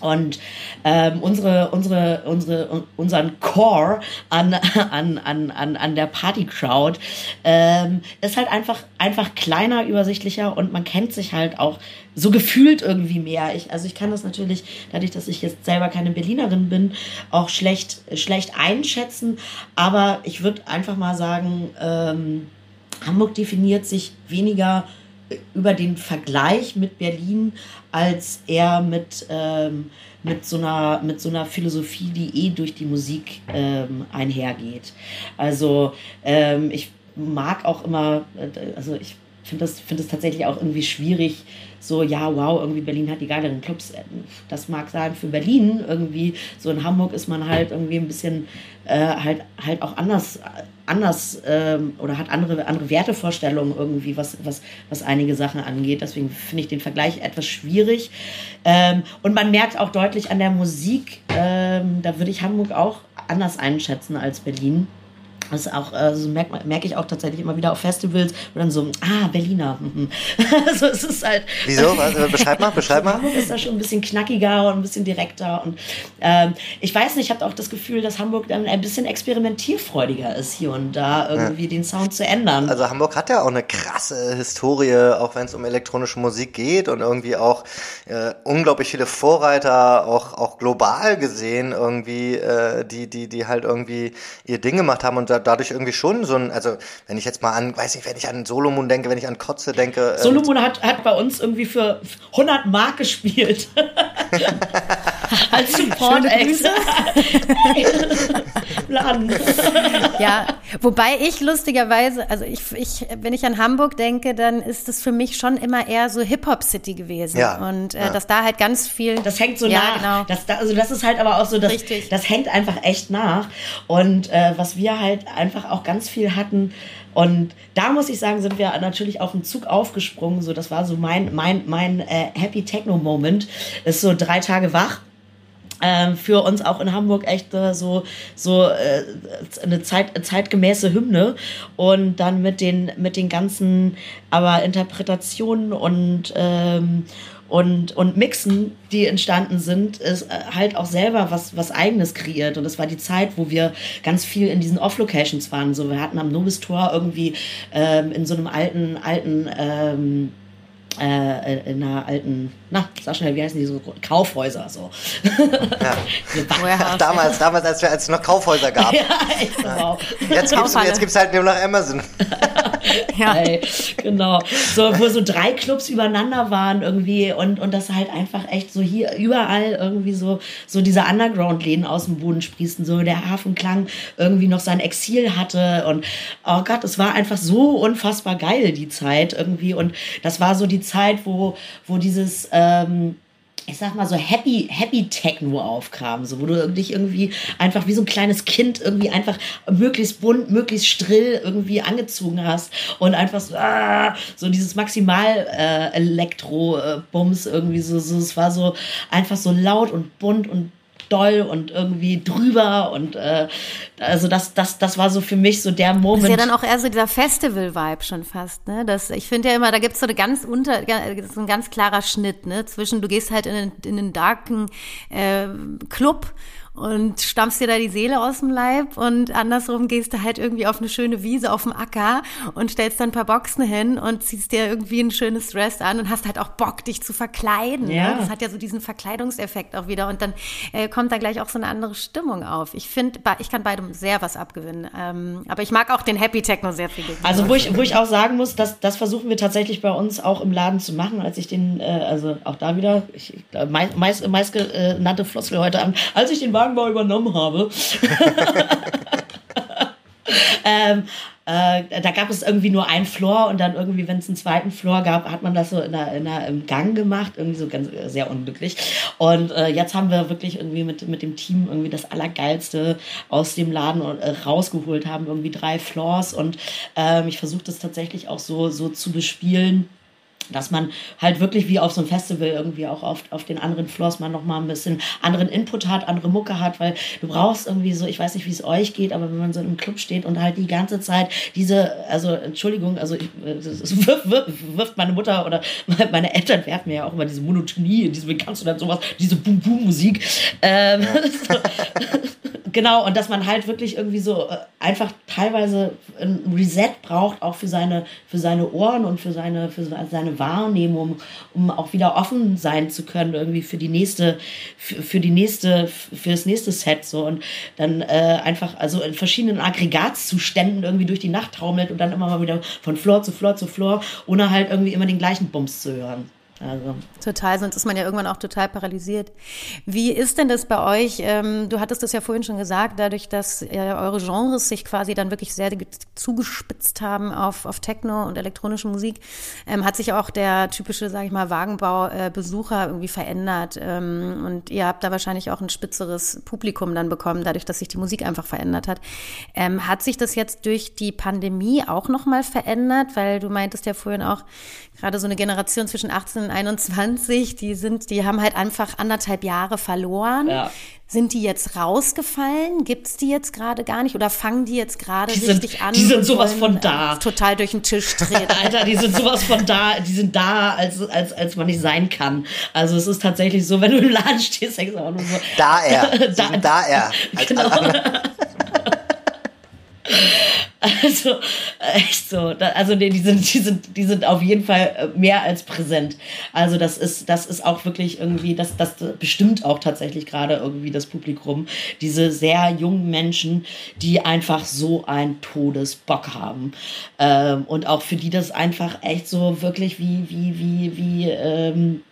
Und ähm, unsere, unsere, unsere, unseren Core an, an, an, an, an der Party-Crowd ähm, ist halt einfach, einfach kleiner, übersichtlicher und man kennt sich halt auch so gefühlt irgendwie mehr. Ich, also ich kann das natürlich, dadurch, dass ich jetzt selber keine Berlinerin bin, auch schlecht, schlecht einschätzen. Aber ich würde einfach mal sagen, ähm, Hamburg definiert sich weniger über den Vergleich mit Berlin als eher mit, ähm, mit, so einer, mit so einer Philosophie, die eh durch die Musik ähm, einhergeht. Also ähm, ich mag auch immer, äh, also ich finde das, find das tatsächlich auch irgendwie schwierig, so, ja, wow, irgendwie Berlin hat die geileren Clubs. Das mag sein für Berlin irgendwie. So in Hamburg ist man halt irgendwie ein bisschen äh, halt, halt auch anders, anders ähm, oder hat andere, andere Wertevorstellungen irgendwie, was, was, was einige Sachen angeht. Deswegen finde ich den Vergleich etwas schwierig. Ähm, und man merkt auch deutlich an der Musik, ähm, da würde ich Hamburg auch anders einschätzen als Berlin. Das ist auch, also merke merk ich auch tatsächlich immer wieder auf Festivals, wo dann so, ah, Berliner. also es ist halt. Wieso? Beschreib mal, beschreib mal. Hamburg ist da schon ein bisschen knackiger und ein bisschen direkter. Und ähm, ich weiß nicht, ich habe auch das Gefühl, dass Hamburg dann ein bisschen experimentierfreudiger ist, hier und da irgendwie ja. den Sound zu ändern. Also Hamburg hat ja auch eine krasse Historie, auch wenn es um elektronische Musik geht und irgendwie auch äh, unglaublich viele Vorreiter, auch, auch global gesehen, irgendwie, äh, die, die, die halt irgendwie ihr Ding gemacht haben und da dadurch irgendwie schon so ein, also wenn ich jetzt mal an, weiß nicht, wenn ich an Solomon denke, wenn ich an Kotze denke. Ähm, Solomon hat, hat bei uns irgendwie für 100 Mark gespielt. Als Support Laden. ja, wobei ich lustigerweise, also ich, ich, wenn ich an Hamburg denke, dann ist es für mich schon immer eher so Hip-Hop-City gewesen. Ja, und äh, ja. dass da halt ganz viel. Das hängt so ja, nach. Genau. Das, also das ist halt aber auch so, das, Richtig. das hängt einfach echt nach. Und äh, was wir halt einfach auch ganz viel hatten. Und da muss ich sagen, sind wir natürlich auf den Zug aufgesprungen. So, das war so mein, mein, mein äh, Happy Techno Moment. Ist so drei Tage wach ähm, für uns auch in Hamburg echt äh, so so äh, eine Zeit, zeitgemäße Hymne und dann mit den mit den ganzen aber Interpretationen und ähm, und, und Mixen, die entstanden sind, ist äh, halt auch selber was, was Eigenes kreiert. Und das war die Zeit, wo wir ganz viel in diesen Off-Locations waren. So, wir hatten am Nobis-Tor irgendwie ähm, in so einem alten, alten ähm, äh, in einer alten, na, sag schnell, wie heißen die so? Kaufhäuser, so. Ja. damals, damals, als, wir, als es noch Kaufhäuser gab. ja, genau. Jetzt gibt es halt nur noch Amazon. ja. Ey, genau. So, wo so drei Clubs übereinander waren irgendwie und, und das halt einfach echt so hier überall irgendwie so, so diese Underground-Läden aus dem Boden sprießen, so der Hafenklang irgendwie noch sein Exil hatte und oh Gott, es war einfach so unfassbar geil, die Zeit irgendwie und das war so die Zeit, wo, wo dieses, ähm, ich sag mal so Happy, Happy Techno aufkam, so wo du dich irgendwie einfach wie so ein kleines Kind irgendwie einfach möglichst bunt, möglichst strill irgendwie angezogen hast und einfach so, ah, so dieses Maximal äh, irgendwie so, so, es war so einfach so laut und bunt und doll und irgendwie drüber und äh, also das, das, das war so für mich so der Moment. Das ist ja dann auch eher so dieser Festival-Vibe schon fast, ne? Das, ich finde ja immer, da gibt es so eine ganz unter, so ein ganz klarer Schnitt, ne? Zwischen, du gehst halt in einen, in einen darken äh, Club und stampfst dir da die Seele aus dem Leib und andersrum gehst du halt irgendwie auf eine schöne Wiese auf dem Acker und stellst dann ein paar Boxen hin und ziehst dir irgendwie ein schönes Dress an und hast halt auch Bock, dich zu verkleiden. Ne? Ja. Ne? Das hat ja so diesen Verkleidungseffekt auch wieder und dann äh, kommt da gleich auch so eine andere Stimmung auf. Ich finde, ich kann beidem sehr was abgewinnen. Ähm, aber ich mag auch den Happy Techno sehr viel. Also wo ich, wo ich auch sagen muss, dass, das versuchen wir tatsächlich bei uns auch im Laden zu machen, als ich den, äh, also auch da wieder, ich, meist, meist, meist genannte Floskel heute an, als ich den Wagenbau übernommen habe. ähm, äh, da gab es irgendwie nur einen Floor und dann irgendwie, wenn es einen zweiten Floor gab, hat man das so in der, in der, im Gang gemacht, irgendwie so ganz sehr unglücklich. Und äh, jetzt haben wir wirklich irgendwie mit, mit dem Team irgendwie das Allergeilste aus dem Laden äh, rausgeholt, haben irgendwie drei Floors und ähm, ich versuche das tatsächlich auch so, so zu bespielen dass man halt wirklich wie auf so einem Festival irgendwie auch auf, auf den anderen Floors mal nochmal ein bisschen anderen Input hat, andere Mucke hat, weil du brauchst irgendwie so, ich weiß nicht, wie es euch geht, aber wenn man so im Club steht und halt die ganze Zeit diese, also Entschuldigung, also ich, das wirft, wirft meine Mutter oder meine Eltern werfen mir ja auch immer diese Monotonie, diese, wie kannst du dann sowas, diese Boom-Boom-Musik. Ähm, ja. genau, und dass man halt wirklich irgendwie so äh, einfach teilweise ein Reset braucht, auch für seine, für seine Ohren und für seine, für seine Wahrnehmung, um auch wieder offen sein zu können, irgendwie für die nächste, für, für die nächste, für das nächste Set so und dann äh, einfach, also in verschiedenen Aggregatzuständen irgendwie durch die Nacht taumelt und dann immer mal wieder von Floor zu Floor zu Floor, ohne halt irgendwie immer den gleichen Bums zu hören. Also. Total, sonst ist man ja irgendwann auch total paralysiert. Wie ist denn das bei euch? Ähm, du hattest das ja vorhin schon gesagt, dadurch, dass äh, eure Genres sich quasi dann wirklich sehr zugespitzt haben auf, auf Techno und elektronische Musik, ähm, hat sich auch der typische, sage ich mal, Wagenbau-Besucher äh, irgendwie verändert. Ähm, und ihr habt da wahrscheinlich auch ein spitzeres Publikum dann bekommen, dadurch, dass sich die Musik einfach verändert hat. Hat sich das jetzt durch die Pandemie auch nochmal verändert? Weil du meintest ja vorhin auch, gerade so eine Generation zwischen 18 und 21, die sind, die haben halt einfach anderthalb Jahre verloren. Ja. Sind die jetzt rausgefallen? Gibt's die jetzt gerade gar nicht? Oder fangen die jetzt gerade richtig sind, an? Die sind sowas von da. Total durch den Tisch treten. Alter, die sind sowas von da. Die sind da, als, als, als man nicht sein kann. Also es ist tatsächlich so, wenn du im Laden stehst, denkst du auch nur so. Da er. da, da er. Genau. Also echt so. Also nee, die sind, die sind, die sind auf jeden Fall äh, mehr als präsent. Also das ist, das ist auch wirklich irgendwie, das, das bestimmt auch tatsächlich gerade irgendwie das Publikum. Diese sehr jungen Menschen, die einfach so einen Todesbock haben. Ähm, und auch für die das einfach echt so wirklich wie, wie, wie, wie, ähm,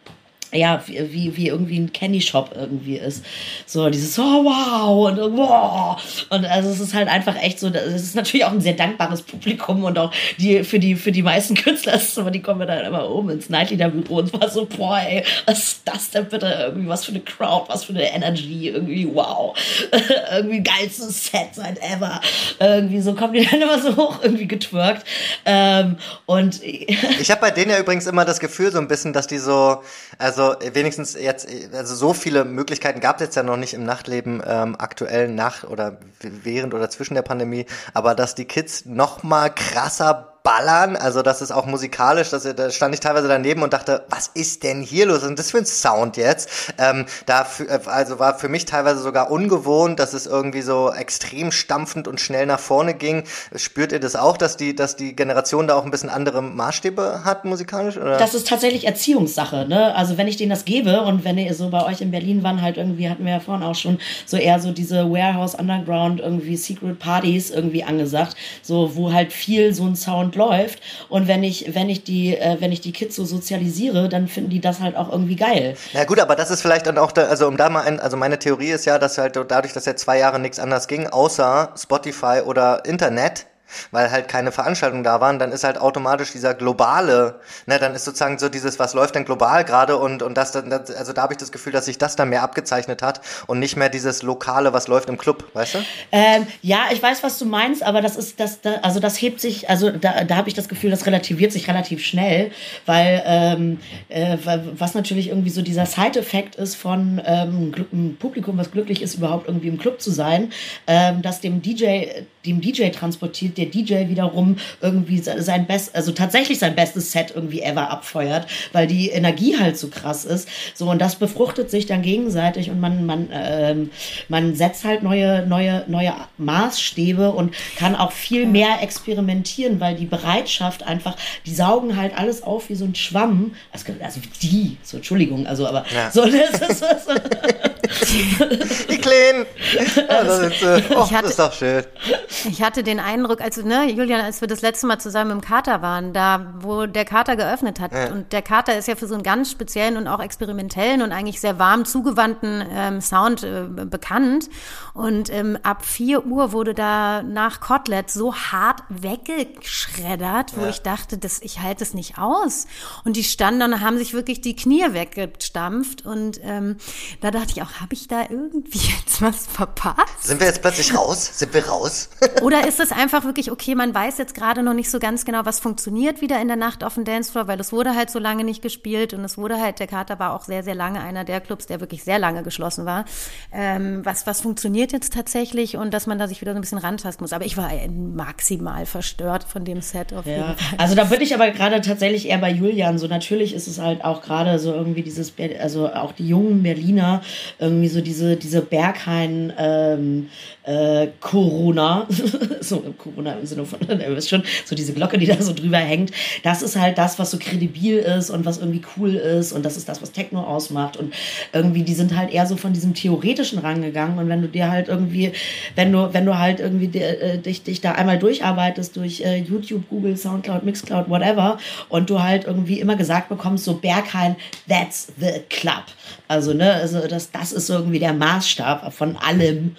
ja, wie, wie irgendwie ein Candy Shop irgendwie ist. So dieses, oh wow, und wow. Und also es ist halt einfach echt so, es ist natürlich auch ein sehr dankbares Publikum und auch die, für die, für die meisten Künstler ist es die kommen dann immer oben ins Nightleader-Büro und war so, boah, ey, was ist das denn bitte? Irgendwie, was für eine Crowd, was für eine Energy, irgendwie, wow. irgendwie geilstes Set seit ever. Irgendwie so kommen die dann immer so hoch irgendwie getwerkt. Ähm, und ich habe bei denen ja übrigens immer das Gefühl so ein bisschen, dass die so, also also wenigstens jetzt, also so viele Möglichkeiten gab es jetzt ja noch nicht im Nachtleben ähm, aktuell nach oder während oder zwischen der Pandemie, aber dass die Kids noch mal krasser ballern. Also das ist auch musikalisch, das, da stand ich teilweise daneben und dachte, was ist denn hier los? Ist das für ein Sound jetzt? Ähm, da äh, also war für mich teilweise sogar ungewohnt, dass es irgendwie so extrem stampfend und schnell nach vorne ging. Spürt ihr das auch, dass die, dass die Generation da auch ein bisschen andere Maßstäbe hat musikalisch? Oder? Das ist tatsächlich Erziehungssache. Ne? Also wenn ich denen das gebe und wenn ihr so bei euch in Berlin waren, halt irgendwie hatten wir ja vorhin auch schon so eher so diese Warehouse Underground irgendwie Secret Partys irgendwie angesagt, so wo halt viel so ein Sound läuft. Und wenn ich, wenn ich die, äh, wenn ich die Kids so sozialisiere, dann finden die das halt auch irgendwie geil. Ja gut, aber das ist vielleicht dann auch, da, also um da mal ein, also meine Theorie ist ja, dass halt dadurch, dass ja zwei Jahre nichts anders ging, außer Spotify oder Internet, weil halt keine Veranstaltungen da waren, dann ist halt automatisch dieser globale, ne, dann ist sozusagen so dieses, was läuft denn global gerade und, und das, das also da habe ich das Gefühl, dass sich das dann mehr abgezeichnet hat und nicht mehr dieses lokale, was läuft im Club, weißt du? Ähm, ja, ich weiß, was du meinst, aber das ist, das, da, also das hebt sich, also da, da habe ich das Gefühl, das relativiert sich relativ schnell, weil ähm, äh, was natürlich irgendwie so dieser Side-Effekt ist von ähm, einem Publikum, was glücklich ist, überhaupt irgendwie im Club zu sein, ähm, dass dem DJ, dem DJ transportiert, der DJ wiederum irgendwie sein Best, also tatsächlich sein bestes Set irgendwie ever abfeuert, weil die Energie halt so krass ist. So, und das befruchtet sich dann gegenseitig und man, man, ähm, man setzt halt neue, neue, neue Maßstäbe und kann auch viel mehr experimentieren, weil die Bereitschaft einfach, die saugen halt alles auf wie so ein Schwamm. Also, also die, so Entschuldigung, also aber ja. so, das ist, so, die Kleinen. Ja, das, ist, äh, oh, hatte, das ist doch schön. Ich hatte den Eindruck, also ne, Julian, als wir das letzte Mal zusammen im Kater waren, da wo der Kater geöffnet hat. Ja. Und der Kater ist ja für so einen ganz speziellen und auch experimentellen und eigentlich sehr warm zugewandten ähm, Sound äh, bekannt. Und ähm, ab 4 Uhr wurde da nach Kotelett so hart weggeschreddert, wo ja. ich dachte, das, ich halte es nicht aus. Und die standen und haben sich wirklich die Knie weggestampft. Und ähm, da dachte ich auch, habe ich da irgendwie jetzt was verpasst? Sind wir jetzt plötzlich raus? Sind wir raus? Oder ist es einfach wirklich, okay, man weiß jetzt gerade noch nicht so ganz genau, was funktioniert wieder in der Nacht auf dem Dancefloor, weil es wurde halt so lange nicht gespielt und es wurde halt, der Kater war auch sehr, sehr lange einer der Clubs, der wirklich sehr lange geschlossen war. Ähm, was, was funktioniert jetzt tatsächlich und dass man da sich wieder so ein bisschen rantasten muss. Aber ich war maximal verstört von dem Set auf jeden Fall. Also da bin ich aber gerade tatsächlich eher bei Julian. So natürlich ist es halt auch gerade so irgendwie dieses, also auch die jungen Berliner, irgendwie so diese, diese Berghain, ähm, äh, Corona, so Corona im Sinne von, ihr wisst schon, so diese Glocke, die da so drüber hängt, das ist halt das, was so kredibil ist und was irgendwie cool ist und das ist das, was Techno ausmacht. Und irgendwie, die sind halt eher so von diesem theoretischen rangegangen. Und wenn du dir halt irgendwie, wenn du, wenn du halt irgendwie äh, dich, dich da einmal durcharbeitest durch äh, YouTube, Google, Soundcloud, Mixcloud, whatever und du halt irgendwie immer gesagt bekommst, so Berghain, that's the club. Also, ne, also das, das ist irgendwie der Maßstab von allem.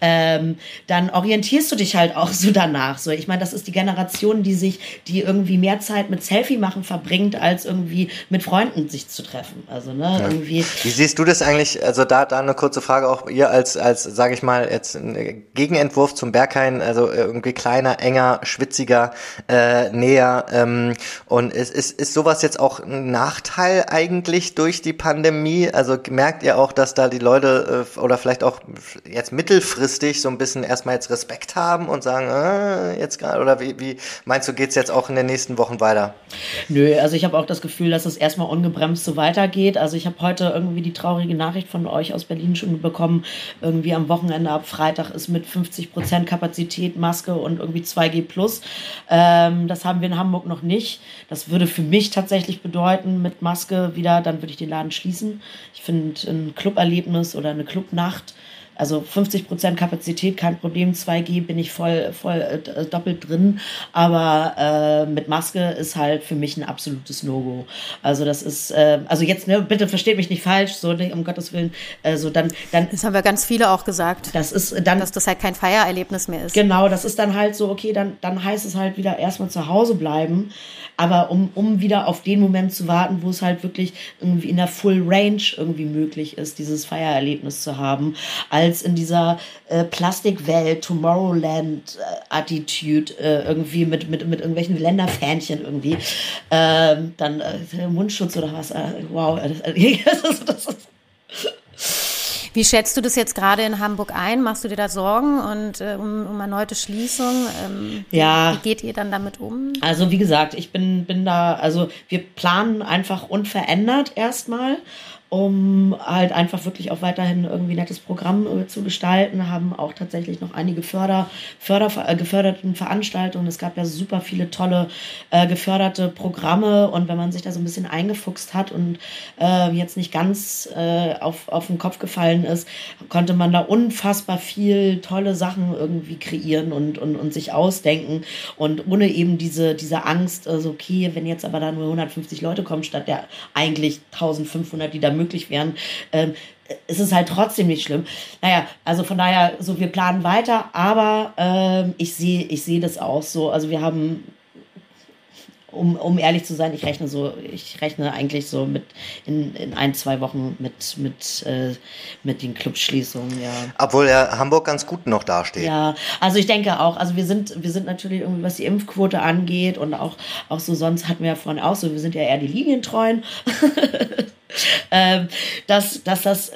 Ähm, dann orientierst du dich halt auch so danach. So, ich meine, das ist die Generation, die sich, die irgendwie mehr Zeit mit Selfie machen verbringt, als irgendwie mit Freunden sich zu treffen. Also, ne, ja. irgendwie. Wie siehst du das eigentlich? Also da, da eine kurze Frage auch ihr als, als, sage ich mal, jetzt ein Gegenentwurf zum Berghain, also irgendwie kleiner, enger, schwitziger, äh, näher. Ähm, und ist, ist, ist sowas jetzt auch ein Nachteil eigentlich durch die Pandemie? Also merkt ihr auch, dass da die Leute äh, oder vielleicht auch jetzt mittelfristig so ein bisschen erstmal jetzt Respekt haben und sagen, äh, jetzt gerade, oder wie, wie meinst du, geht es jetzt auch in den nächsten Wochen weiter? Nö, also ich habe auch das Gefühl, dass es erstmal ungebremst so weitergeht. Also ich habe heute irgendwie die traurige Nachricht von euch aus Berlin schon bekommen, irgendwie am Wochenende ab Freitag ist mit 50 Prozent Kapazität Maske und irgendwie 2G plus. Ähm, das haben wir in Hamburg noch nicht. Das würde für mich tatsächlich bedeuten, mit Maske wieder, dann würde ich den Laden schließen. Ich finde ein Cluberlebnis oder eine Clubnacht also 50 Prozent Kapazität, kein Problem. 2G bin ich voll, voll äh, doppelt drin. Aber äh, mit Maske ist halt für mich ein absolutes No-Go. Also das ist, äh, also jetzt, ne, bitte versteht mich nicht falsch, so ne, um Gottes Willen. Also dann, dann. Das haben wir ganz viele auch gesagt. Das ist dann, dass das halt kein Feiererlebnis mehr ist. Genau, das ist dann halt so, okay, dann, dann heißt es halt wieder erstmal zu Hause bleiben. Aber um, um wieder auf den Moment zu warten, wo es halt wirklich irgendwie in der Full Range irgendwie möglich ist, dieses Feiererlebnis zu haben. Also als in dieser äh, Plastikwelt, Tomorrowland-Attitude äh, irgendwie mit, mit, mit irgendwelchen Länderfähnchen irgendwie. Ähm, dann äh, Mundschutz oder was. Äh, wow. das, das, das, wie schätzt du das jetzt gerade in Hamburg ein? Machst du dir da Sorgen und äh, um, um erneute Schließung? Ähm, ja. Wie, wie geht ihr dann damit um? Also wie gesagt, ich bin, bin da, also wir planen einfach unverändert erstmal um halt einfach wirklich auch weiterhin irgendwie nettes Programm äh, zu gestalten, haben auch tatsächlich noch einige Förder, Förder, äh, geförderten Veranstaltungen. Es gab ja super viele tolle äh, geförderte Programme und wenn man sich da so ein bisschen eingefuchst hat und äh, jetzt nicht ganz äh, auf, auf den Kopf gefallen ist, konnte man da unfassbar viel tolle Sachen irgendwie kreieren und, und, und sich ausdenken und ohne eben diese, diese Angst, also okay, wenn jetzt aber da nur 150 Leute kommen statt der eigentlich 1500, die da möglich möglich wären, ähm, ist es halt trotzdem nicht schlimm. Naja, also von daher, so wir planen weiter, aber ähm, ich sehe ich sehe das auch so. Also wir haben um, um ehrlich zu sein, ich rechne so, ich rechne eigentlich so mit in, in ein, zwei Wochen mit, mit, äh, mit den Clubschließungen, ja. Obwohl ja Hamburg ganz gut noch dasteht. Ja, also ich denke auch, also wir sind, wir sind natürlich irgendwie, was die Impfquote angeht und auch, auch so sonst hatten wir ja vorhin auch so, wir sind ja eher die Linientreuen. ähm, dass, dass das,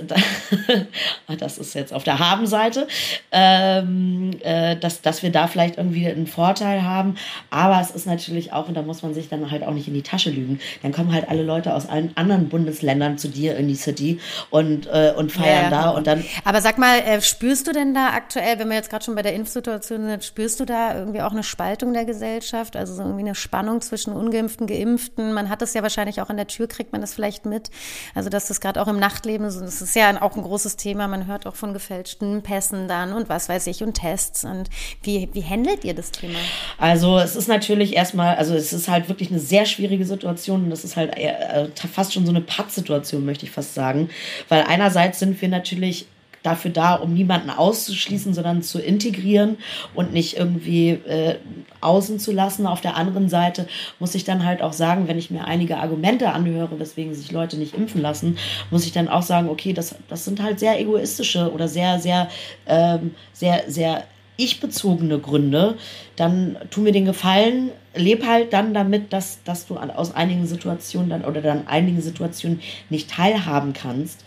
das ist jetzt auf der Habenseite, ähm, äh, dass, dass wir da vielleicht irgendwie einen Vorteil haben. Aber es ist natürlich auch, und da muss man sich dann halt auch nicht in die Tasche lügen, dann kommen halt alle Leute aus allen anderen Bundesländern zu dir in die City und, äh, und feiern ja, da. Und dann Aber sag mal, äh, spürst du denn da aktuell, wenn wir jetzt gerade schon bei der Impfsituation sind, spürst du da irgendwie auch eine Spaltung der Gesellschaft? Also so irgendwie eine Spannung zwischen Ungeimpften, Geimpften? Man hat es ja wahrscheinlich auch an der Tür, kriegt man das vielleicht mit. Also dass das gerade auch im Nachtleben, das ist ja auch ein großes Thema, man hört auch von gefälschten Pässen dann und was weiß ich und Tests. Und wie, wie handelt ihr das Thema? Also es ist natürlich erstmal, also es ist halt wirklich eine sehr schwierige Situation und das ist halt äh, fast schon so eine Pattsituation, möchte ich fast sagen. Weil einerseits sind wir natürlich dafür da, um niemanden auszuschließen, sondern zu integrieren und nicht irgendwie äh, außen zu lassen. Auf der anderen Seite muss ich dann halt auch sagen, wenn ich mir einige Argumente anhöre, weswegen sich Leute nicht impfen lassen, muss ich dann auch sagen, okay, das, das sind halt sehr egoistische oder sehr, sehr, ähm, sehr, sehr ich-bezogene Gründe, dann tu mir den Gefallen, leb halt dann damit, dass, dass du aus einigen Situationen dann oder dann einigen Situationen nicht teilhaben kannst.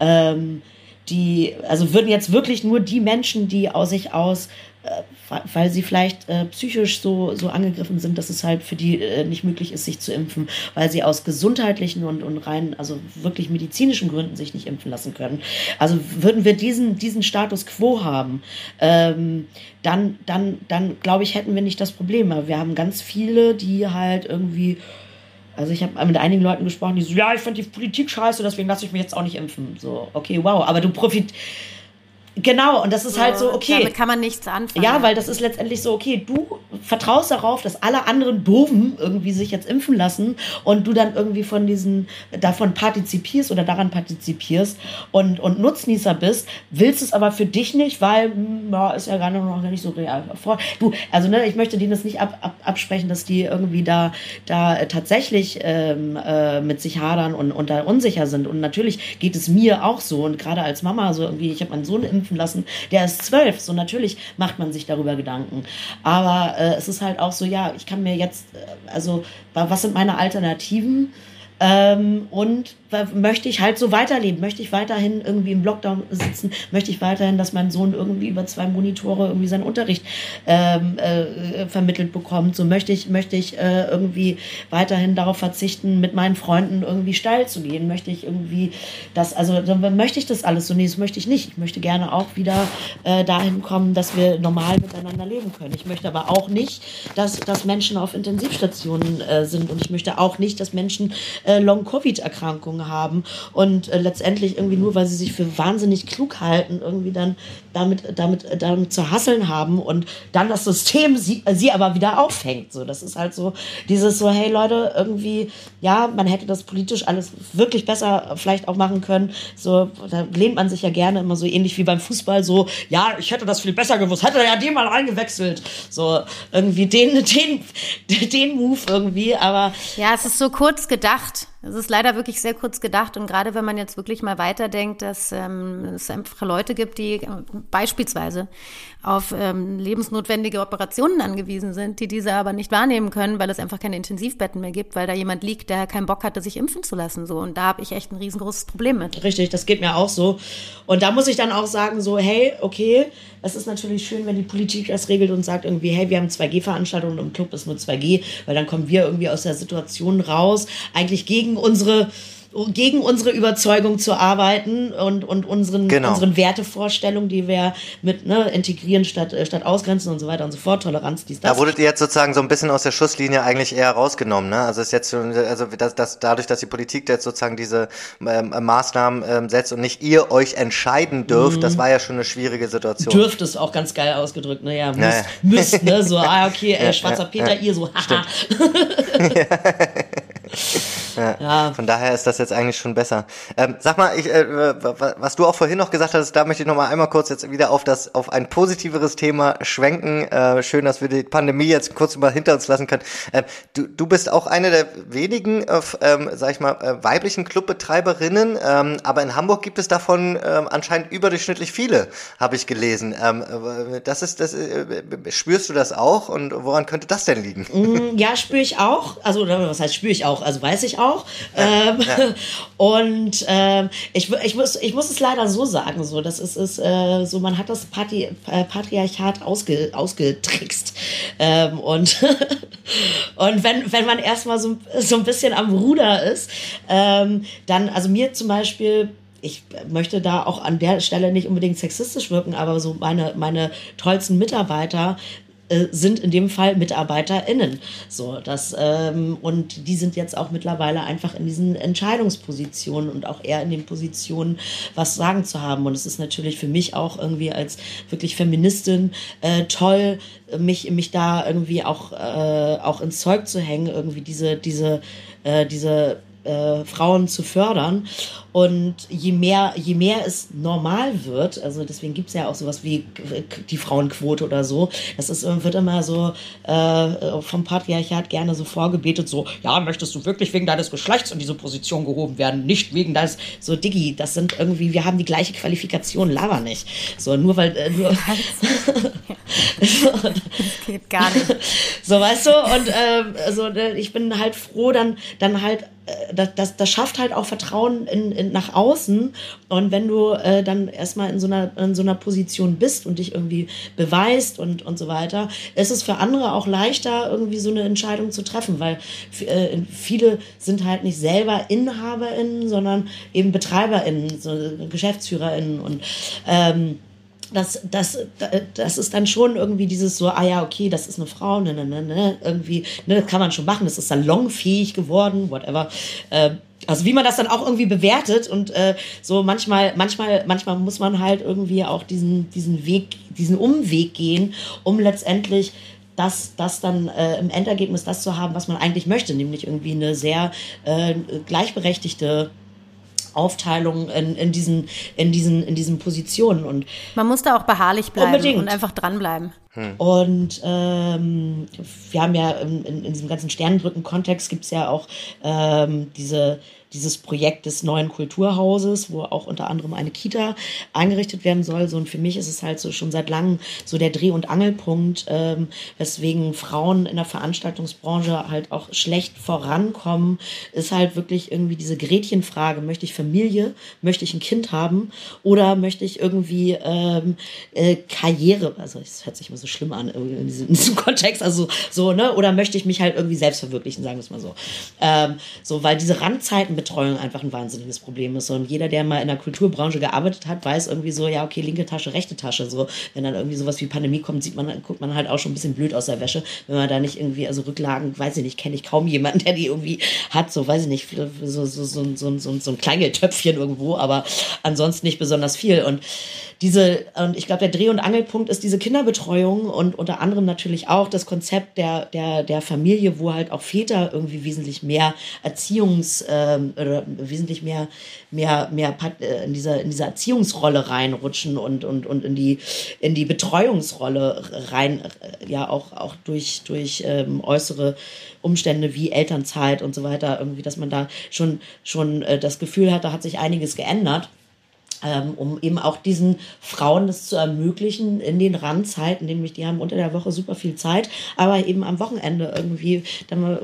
Ähm, die, also würden jetzt wirklich nur die Menschen, die aus sich aus, äh, weil sie vielleicht äh, psychisch so, so angegriffen sind, dass es halt für die äh, nicht möglich ist, sich zu impfen, weil sie aus gesundheitlichen und, und rein, also wirklich medizinischen Gründen sich nicht impfen lassen können. Also würden wir diesen, diesen Status quo haben, ähm, dann, dann, dann glaube ich, hätten wir nicht das Problem. Wir haben ganz viele, die halt irgendwie also ich habe mit einigen Leuten gesprochen, die so, ja, ich finde die Politik scheiße, deswegen lasse ich mich jetzt auch nicht impfen. So, okay, wow, aber du profit Genau, und das ist halt so, okay. Damit kann man nichts anfangen. Ja, weil das ist letztendlich so, okay, du vertraust darauf, dass alle anderen Doofen irgendwie sich jetzt impfen lassen und du dann irgendwie von diesen, davon partizipierst oder daran partizipierst und, und Nutznießer bist, willst es aber für dich nicht, weil, hm, ja, ist ja gar noch nicht so real. Du, also, ne, ich möchte denen das nicht ab, ab, absprechen, dass die irgendwie da, da tatsächlich ähm, äh, mit sich hadern und, und da unsicher sind. Und natürlich geht es mir auch so und gerade als Mama so irgendwie, ich habe meinen Sohn impfen impfen lassen. Der ist zwölf. So natürlich macht man sich darüber Gedanken. Aber äh, es ist halt auch so, ja, ich kann mir jetzt, äh, also was sind meine Alternativen? Ähm, und möchte ich halt so weiterleben? Möchte ich weiterhin irgendwie im Lockdown sitzen? Möchte ich weiterhin, dass mein Sohn irgendwie über zwei Monitore irgendwie seinen Unterricht ähm, äh, vermittelt bekommt? So möchte ich, möchte ich äh, irgendwie weiterhin darauf verzichten, mit meinen Freunden irgendwie steil zu gehen? Möchte ich irgendwie das, also möchte ich das alles so? Nee, das möchte ich nicht. Ich möchte gerne auch wieder äh, dahin kommen, dass wir normal miteinander leben können. Ich möchte aber auch nicht, dass, dass Menschen auf Intensivstationen äh, sind und ich möchte auch nicht, dass Menschen äh, Long-Covid-Erkrankungen haben und äh, letztendlich irgendwie nur, weil sie sich für wahnsinnig klug halten, irgendwie dann damit, damit, damit zu hasseln haben und dann das System sie, äh, sie aber wieder auffängt. So, das ist halt so dieses so, hey Leute, irgendwie, ja, man hätte das politisch alles wirklich besser vielleicht auch machen können. So, da lehnt man sich ja gerne immer so ähnlich wie beim Fußball, so, ja, ich hätte das viel besser gewusst, hätte ja den mal eingewechselt. So, irgendwie den, den, den Move irgendwie, aber. Ja, es ist so kurz gedacht. Es ist leider wirklich sehr kurz gedacht und gerade wenn man jetzt wirklich mal weiterdenkt, dass ähm, es einfach Leute gibt, die äh, beispielsweise auf ähm, lebensnotwendige Operationen angewiesen sind, die diese aber nicht wahrnehmen können, weil es einfach keine Intensivbetten mehr gibt, weil da jemand liegt, der keinen Bock hatte, sich impfen zu lassen. So und da habe ich echt ein riesengroßes Problem mit. Richtig, das geht mir auch so. Und da muss ich dann auch sagen so, hey, okay, es ist natürlich schön, wenn die Politik das regelt und sagt irgendwie, hey, wir haben 2G-Veranstaltungen und im Club ist nur 2G, weil dann kommen wir irgendwie aus der Situation raus, eigentlich gegen unsere gegen unsere Überzeugung zu arbeiten und, und unseren, genau. unseren Wertevorstellungen, die wir mit ne, integrieren statt, äh, statt ausgrenzen und so weiter und so fort, Toleranz, dies, das. Da wurdet ihr jetzt sozusagen so ein bisschen aus der Schusslinie eigentlich eher rausgenommen, ne? Also ist jetzt also das, das, dadurch, dass die Politik jetzt sozusagen diese ähm, Maßnahmen ähm, setzt und nicht ihr euch entscheiden dürft, mhm. das war ja schon eine schwierige Situation. Dürft es auch ganz geil ausgedrückt, ne? Ja, müsst, naja. müsst ne? So, ah, okay, äh, schwarzer Peter, ihr so, haha. Ja, ja. Von daher ist das jetzt eigentlich schon besser. Ähm, sag mal, ich, äh, was du auch vorhin noch gesagt hast, da möchte ich noch mal einmal kurz jetzt wieder auf das auf ein positiveres Thema schwenken. Äh, schön, dass wir die Pandemie jetzt kurz mal hinter uns lassen können. Äh, du, du bist auch eine der wenigen, äh, ähm, sag ich mal, äh, weiblichen Clubbetreiberinnen, ähm, aber in Hamburg gibt es davon ähm, anscheinend überdurchschnittlich viele, habe ich gelesen. Ähm, äh, das ist, das äh, spürst du das auch und woran könnte das denn liegen? Mm, ja, spüre ich auch. Also was heißt spüre ich auch? Also weiß ich auch. Ja, ähm, ja. Und ähm, ich, ich muss ich muss es leider so sagen, so das ist, ist äh, so man hat das Patri äh, Patriarchat ausge, ausgetrickst ähm, und und wenn wenn man erstmal so so ein bisschen am Ruder ist, ähm, dann also mir zum Beispiel ich möchte da auch an der Stelle nicht unbedingt sexistisch wirken, aber so meine, meine tollsten Mitarbeiter äh, sind in dem Fall MitarbeiterInnen. So, das, ähm, und die sind jetzt auch mittlerweile einfach in diesen Entscheidungspositionen und auch eher in den Positionen, was sagen zu haben. Und es ist natürlich für mich auch irgendwie als wirklich Feministin äh, toll, mich, mich da irgendwie auch, äh, auch ins Zeug zu hängen, irgendwie diese, diese, äh, diese äh, Frauen zu fördern. Und je mehr, je mehr es normal wird, also deswegen gibt es ja auch sowas wie die Frauenquote oder so, das ist, wird immer so äh, vom Patriarchat gerne so vorgebetet, so, ja, möchtest du wirklich wegen deines Geschlechts in diese Position gehoben werden, nicht wegen deines, so Diggi, das sind irgendwie, wir haben die gleiche Qualifikation, laber nicht. So, nur weil, äh, nur. das geht gar nicht. So, weißt du, und äh, also, ich bin halt froh, dann, dann halt äh, das, das, das schafft halt auch Vertrauen in, in, nach außen. Und wenn du äh, dann erstmal in so, einer, in so einer Position bist und dich irgendwie beweist und, und so weiter, ist es für andere auch leichter, irgendwie so eine Entscheidung zu treffen, weil äh, viele sind halt nicht selber InhaberInnen, sondern eben BetreiberInnen, so GeschäftsführerInnen und ähm, das, das, das ist dann schon irgendwie dieses so, ah ja, okay, das ist eine Frau, ne, ne, ne, ne, irgendwie, ne, das kann man schon machen, das ist salonfähig geworden, whatever. Äh, also wie man das dann auch irgendwie bewertet und äh, so manchmal, manchmal, manchmal muss man halt irgendwie auch diesen, diesen Weg, diesen Umweg gehen, um letztendlich das, das dann äh, im Endergebnis das zu haben, was man eigentlich möchte, nämlich irgendwie eine sehr äh, gleichberechtigte Aufteilung in, in, diesen, in, diesen, in diesen Positionen. Und Man muss da auch beharrlich bleiben unbedingt. und einfach dranbleiben. Hm. Und ähm, wir haben ja in, in, in diesem ganzen Sternenbrücken-Kontext gibt es ja auch ähm, diese dieses Projekt des neuen Kulturhauses, wo auch unter anderem eine Kita eingerichtet werden soll. So, und für mich ist es halt so schon seit langem so der Dreh- und Angelpunkt, ähm, weswegen Frauen in der Veranstaltungsbranche halt auch schlecht vorankommen, ist halt wirklich irgendwie diese Gretchenfrage, möchte ich Familie, möchte ich ein Kind haben oder möchte ich irgendwie ähm, äh, Karriere, also es hört sich immer so schlimm an in diesem, in diesem, Kontext, also so, ne, oder möchte ich mich halt irgendwie selbst verwirklichen, sagen wir es mal so. Ähm, so, weil diese Randzeiten Betreuung einfach ein wahnsinniges Problem ist. Und jeder, der mal in der Kulturbranche gearbeitet hat, weiß irgendwie so, ja, okay, linke Tasche, rechte Tasche. So, wenn dann irgendwie sowas wie Pandemie kommt, sieht man, guckt man halt auch schon ein bisschen blöd aus der Wäsche, wenn man da nicht irgendwie, also Rücklagen, weiß ich nicht, kenne ich kaum jemanden, der die irgendwie hat, so, weiß ich nicht, so, so, so, so, so, so ein Kleingeldtöpfchen irgendwo, aber ansonsten nicht besonders viel. Und diese, und ich glaube, der Dreh- und Angelpunkt ist diese Kinderbetreuung und unter anderem natürlich auch das Konzept der, der, der Familie, wo halt auch Väter irgendwie wesentlich mehr Erziehungs- ähm, oder wesentlich mehr, mehr, mehr äh, in dieser, in dieser Erziehungsrolle reinrutschen und, und, und in die, in die Betreuungsrolle rein, äh, ja, auch, auch durch, durch ähm, äußere Umstände wie Elternzeit und so weiter, irgendwie, dass man da schon, schon äh, das Gefühl hat, da hat sich einiges geändert ähm, um eben auch diesen Frauen das zu ermöglichen in den Randzeiten, nämlich die haben unter der Woche super viel Zeit, aber eben am Wochenende irgendwie dann mal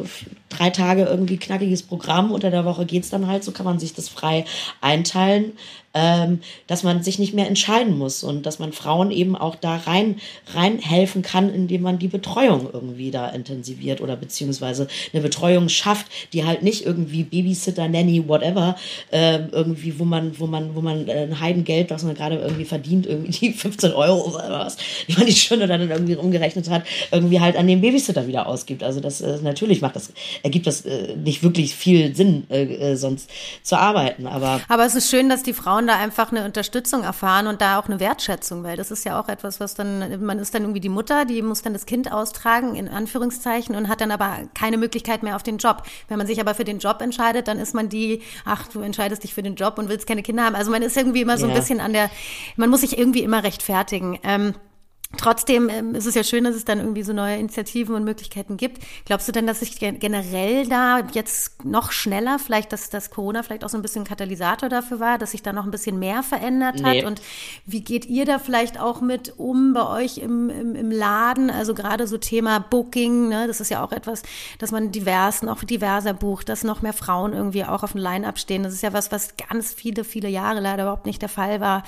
drei Tage irgendwie knackiges Programm, unter der Woche geht's dann halt, so kann man sich das frei einteilen ähm, dass man sich nicht mehr entscheiden muss und dass man Frauen eben auch da rein, rein helfen kann, indem man die Betreuung irgendwie da intensiviert oder beziehungsweise eine Betreuung schafft, die halt nicht irgendwie Babysitter, Nanny, whatever, äh, irgendwie, wo man, wo man, wo man äh, ein Heidengeld, was man gerade irgendwie verdient, irgendwie die 15 Euro oder was, die man die Stunde dann irgendwie umgerechnet hat, irgendwie halt an den Babysitter wieder ausgibt. Also das äh, natürlich macht das, ergibt das äh, nicht wirklich viel Sinn, äh, äh sonst zu arbeiten. Aber, aber es ist schön, dass die Frauen Frauen da einfach eine Unterstützung erfahren und da auch eine Wertschätzung, weil das ist ja auch etwas, was dann, man ist dann irgendwie die Mutter, die muss dann das Kind austragen, in Anführungszeichen, und hat dann aber keine Möglichkeit mehr auf den Job. Wenn man sich aber für den Job entscheidet, dann ist man die, ach, du entscheidest dich für den Job und willst keine Kinder haben. Also man ist irgendwie immer so ein bisschen an der, man muss sich irgendwie immer rechtfertigen. Ähm, Trotzdem ähm, ist es ja schön, dass es dann irgendwie so neue Initiativen und Möglichkeiten gibt. Glaubst du denn, dass sich generell da jetzt noch schneller, vielleicht, dass das Corona vielleicht auch so ein bisschen Katalysator dafür war, dass sich da noch ein bisschen mehr verändert hat? Nee. Und wie geht ihr da vielleicht auch mit um bei euch im, im, im Laden? Also gerade so Thema Booking, ne? das ist ja auch etwas, dass man divers, noch diverser bucht, dass noch mehr Frauen irgendwie auch auf dem Line-Up stehen. Das ist ja was, was ganz viele, viele Jahre leider überhaupt nicht der Fall war.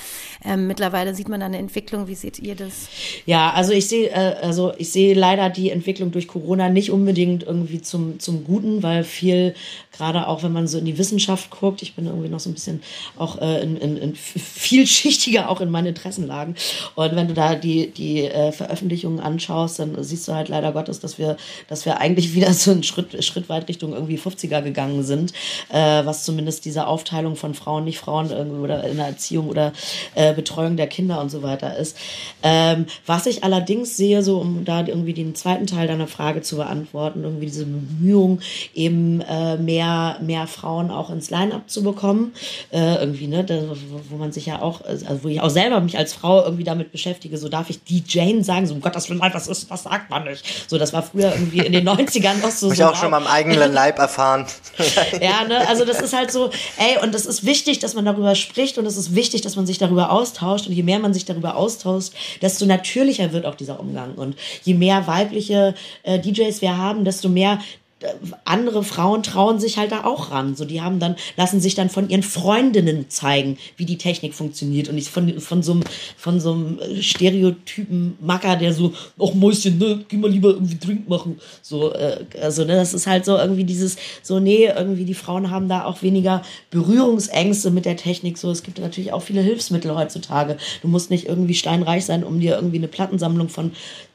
Ähm, mittlerweile sieht man da eine Entwicklung. Wie seht ihr das? Ja, also ich sehe, äh, also ich sehe leider die Entwicklung durch Corona nicht unbedingt irgendwie zum, zum Guten, weil viel, gerade auch wenn man so in die Wissenschaft guckt, ich bin irgendwie noch so ein bisschen auch äh, in, in, in vielschichtiger auch in meinen Interessenlagen. Und wenn du da die, die äh, Veröffentlichungen anschaust, dann siehst du halt leider Gottes, dass wir, dass wir eigentlich wieder so einen Schritt, Schritt weit Richtung irgendwie 50er gegangen sind, äh, was zumindest diese Aufteilung von Frauen, nicht Frauen irgendwie oder in der Erziehung oder äh, Betreuung der Kinder und so weiter ist. Ähm, was ich allerdings sehe, so um da irgendwie den zweiten Teil deiner Frage zu beantworten, irgendwie diese Bemühung, eben äh, mehr, mehr Frauen auch ins Line-Up zu bekommen. Äh, irgendwie, ne, da, wo man sich ja auch, also wo ich auch selber mich als Frau irgendwie damit beschäftige, so darf ich die Jane sagen, so um Gottes Willen, was ist, was sagt man nicht? So, das war früher irgendwie in den 90ern noch so. Hab ich so auch schon mal am eigenen Leib erfahren. ja, ne, also das ist halt so, ey, und das ist wichtig, dass man darüber spricht und es ist wichtig, dass man sich darüber austauscht und je mehr man sich darüber austauscht, desto natürlicher wird auch dieser Umgang. Und je mehr weibliche äh, DJs wir haben, desto mehr andere Frauen trauen sich halt da auch ran. So, die haben dann, lassen sich dann von ihren Freundinnen zeigen, wie die Technik funktioniert und nicht von, von so einem, von so einem Stereotypen Macker, der so, ach Mäuschen, ne, geh mal lieber irgendwie Drink machen. So, äh, also, ne, das ist halt so irgendwie dieses, so, nee, irgendwie die Frauen haben da auch weniger Berührungsängste mit der Technik. So, es gibt natürlich auch viele Hilfsmittel heutzutage. Du musst nicht irgendwie steinreich sein, um dir irgendwie eine Plattensammlung von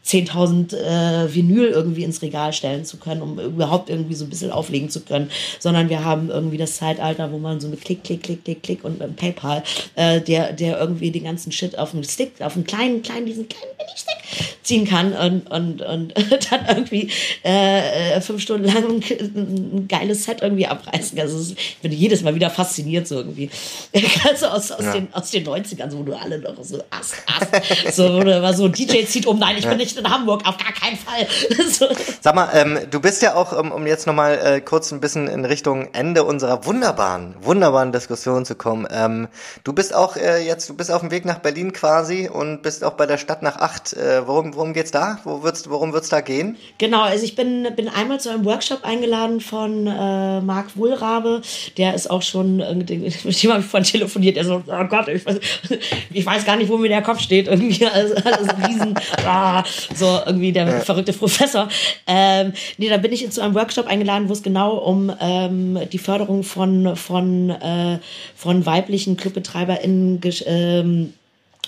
10.000 äh, Vinyl irgendwie ins Regal stellen zu können, um überhaupt irgendwie so ein bisschen auflegen zu können, sondern wir haben irgendwie das Zeitalter, wo man so mit Klick, Klick, Klick, Klick, Klick und mit PayPal, äh, der, der irgendwie den ganzen Shit auf einen Stick, auf einen kleinen, kleinen, diesen kleinen Mini-Stick ziehen kann und, und, und dann irgendwie äh, fünf Stunden lang ein, geiles Set irgendwie abreißen. Also ich bin jedes Mal wieder fasziniert so irgendwie. Also aus, aus, ja. den, aus den 90ern, so, wo du alle noch so Ass, Ass, so, wo du war so DJ zieht um, nein, ich bin nicht in Hamburg, auf gar keinen Fall. so. Sag mal, ähm, du bist ja auch, um, um jetzt nochmal äh, kurz ein bisschen in Richtung Ende unserer wunderbaren, wunderbaren Diskussion zu kommen. Ähm, du bist auch äh, jetzt, du bist auf dem Weg nach Berlin quasi und bist auch bei der Stadt nach acht. Äh, worum, worum geht's da? Wo wird's, worum wird's da gehen? Genau, also ich bin, bin einmal zu einem Workshop eingeladen von äh, Marc Wohlrabe. Der ist auch schon, äh, mit dem habe ich von telefoniert. Der so, oh Gott, ich weiß, ich weiß gar nicht, wo mir der Kopf steht. Irgendwie alles, alles riesen, ah, so irgendwie der ja. verrückte Professor. Ähm, nee, da bin ich zu einem Workshop eingeladen, wo es genau um ähm, die Förderung von, von, äh, von weiblichen ClubbetreiberInnen ähm,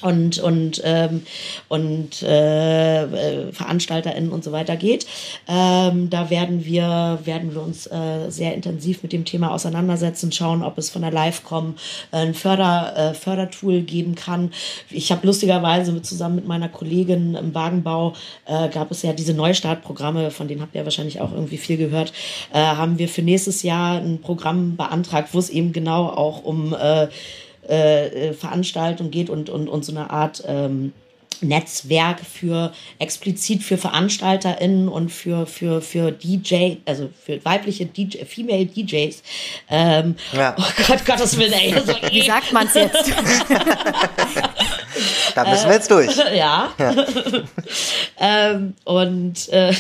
und und ähm, und äh, äh, VeranstalterInnen und so weiter geht. Ähm, da werden wir werden wir uns äh, sehr intensiv mit dem Thema auseinandersetzen, schauen, ob es von der Livecom äh, ein Förder äh, Fördertool geben kann. Ich habe lustigerweise zusammen mit meiner Kollegin im Wagenbau äh, gab es ja diese Neustartprogramme, von denen habt ihr wahrscheinlich auch irgendwie viel gehört. Äh, haben wir für nächstes Jahr ein Programm beantragt, wo es eben genau auch um äh, Veranstaltung geht und, und, und so eine Art ähm, Netzwerk für explizit für VeranstalterInnen und für, für, für DJ, also für weibliche DJ, Female DJs. Ähm, ja. Oh Gott, Gottes Willen, ey. Wie sagt man's jetzt? da müssen wir jetzt durch. ja. ja. ähm, und äh,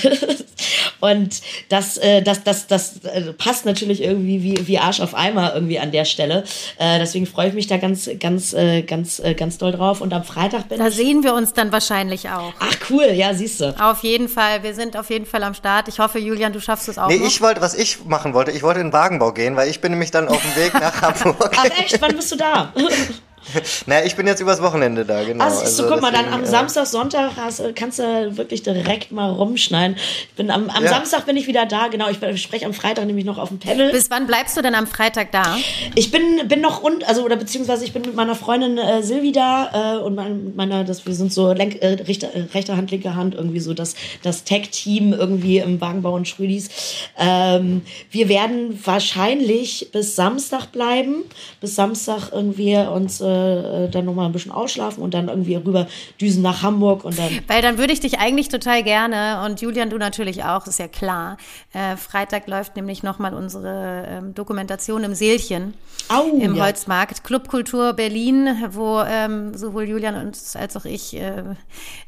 und das, äh, das, das, das äh, passt natürlich irgendwie wie, wie Arsch auf Eimer irgendwie an der Stelle. Äh, deswegen freue ich mich da ganz, ganz, äh, ganz, äh, ganz doll drauf. Und am Freitag bin da ich. Da sehen wir uns dann wahrscheinlich auch. Ach cool, ja, siehst du. Auf jeden Fall. Wir sind auf jeden Fall am Start. Ich hoffe, Julian, du schaffst es auch. Nee, noch. ich wollte, was ich machen wollte, ich wollte in den Wagenbau gehen, weil ich bin nämlich dann auf dem Weg nach Hamburg. Ach echt? Wann bist du da? naja, ich bin jetzt übers Wochenende da, genau. Also, also guck mal, dann am Samstag, Sonntag hast, kannst du wirklich direkt mal rumschneiden. Ich bin am, am ja. Samstag bin ich wieder da, genau. Ich spreche am Freitag nämlich noch auf dem Panel. Bis wann bleibst du denn am Freitag da? Ich bin, bin noch rund, also oder beziehungsweise ich bin mit meiner Freundin äh, Silvi da äh, und mein, meiner, das, wir sind so Lenk, äh, rechte, äh, rechte Hand, linke Hand, irgendwie so das, das Tech-Team irgendwie im Wagenbau und Schrödis. Ähm, wir werden wahrscheinlich bis Samstag bleiben, bis Samstag irgendwie uns äh, dann nochmal ein bisschen ausschlafen und dann irgendwie rüber düsen nach Hamburg und dann. Weil dann würde ich dich eigentlich total gerne und Julian, du natürlich auch, ist ja klar. Äh, Freitag läuft nämlich nochmal unsere ähm, Dokumentation im Seelchen Au, im ja. Holzmarkt. Clubkultur Berlin, wo ähm, sowohl Julian und, als auch ich äh,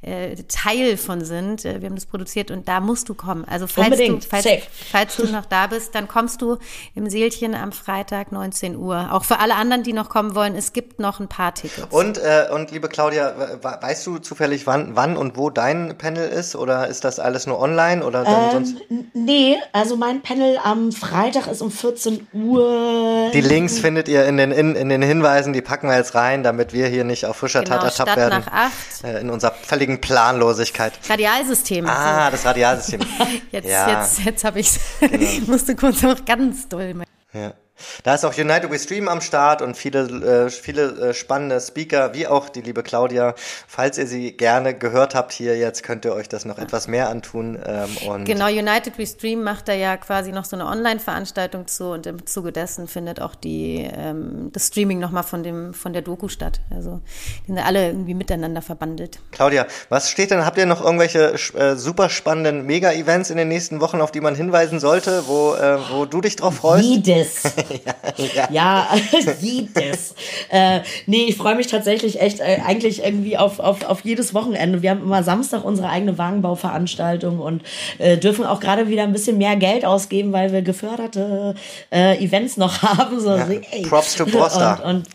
äh, Teil von sind. Äh, wir haben das produziert und da musst du kommen. Also falls Unbedingt. du, falls, falls du noch da bist, dann kommst du im Seelchen am Freitag 19 Uhr. Auch für alle anderen, die noch kommen wollen, es gibt noch ein paar Tickets. Und, äh, und liebe Claudia, weißt du zufällig, wann, wann und wo dein Panel ist? Oder ist das alles nur online? Oder ähm, sonst? Nee, also mein Panel am Freitag ist um 14 Uhr. Die Links findet ihr in den, in, in den Hinweisen, die packen wir jetzt rein, damit wir hier nicht auf frischer genau, Tat ertappt werden. Nach acht. Äh, in unserer völligen Planlosigkeit. Radialsystem. Ah, das Radialsystem. jetzt ja. jetzt, jetzt habe ich es. Genau. musste kurz noch ganz doll. Ja. Da ist auch United We Stream am Start und viele, äh, viele äh, spannende Speaker, wie auch die liebe Claudia. Falls ihr sie gerne gehört habt hier jetzt, könnt ihr euch das noch etwas mehr antun. Ähm, und genau, United We Stream macht da ja quasi noch so eine Online-Veranstaltung zu und im Zuge dessen findet auch die, ähm, das Streaming nochmal von, dem, von der Doku statt. Also die sind alle irgendwie miteinander verbandelt. Claudia, was steht denn? Habt ihr noch irgendwelche äh, super spannenden Mega-Events in den nächsten Wochen, auf die man hinweisen sollte, wo, äh, wo du dich drauf freust? Jedes. ja, ja. jedes. äh, nee, ich freue mich tatsächlich echt äh, eigentlich irgendwie auf, auf, auf jedes Wochenende. Wir haben immer Samstag unsere eigene Wagenbauveranstaltung und äh, dürfen auch gerade wieder ein bisschen mehr Geld ausgeben, weil wir geförderte äh, Events noch haben. So, ja. ey. Props to Broster. Und, und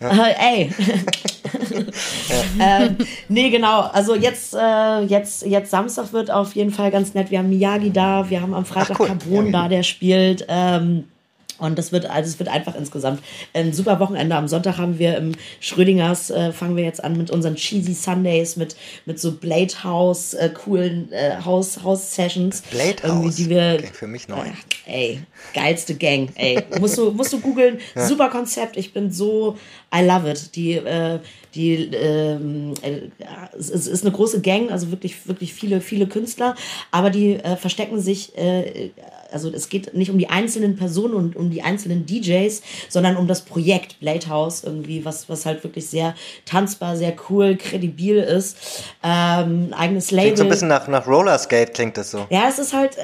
ja. Äh, ey. ähm, nee, genau. Also jetzt, äh, jetzt, jetzt Samstag wird auf jeden Fall ganz nett. Wir haben Miyagi da, wir haben am Freitag Ach, cool. Carbon ja, da, der spielt. Ähm, und das wird, also es wird einfach insgesamt ein super Wochenende. Am Sonntag haben wir im Schrödingers, äh, fangen wir jetzt an mit unseren Cheesy Sundays, mit, mit so Blade House, äh, coolen äh, House, House Sessions. Blade House? Die wir, okay, für mich neu. ey, geilste Gang, ey. musst du, musst du googeln. Ja. Super Konzept. Ich bin so, I love it. Die, äh, die, ähm, äh, es ist eine große Gang, also wirklich, wirklich viele, viele Künstler, aber die äh, verstecken sich äh, also es geht nicht um die einzelnen Personen und um die einzelnen DJs, sondern um das Projekt Blade House irgendwie, was, was halt wirklich sehr tanzbar, sehr cool, kredibil ist. Ähm, eigenes Label. Klingt so ein bisschen nach, nach Rollerskate klingt das so. Ja, es ist halt, äh,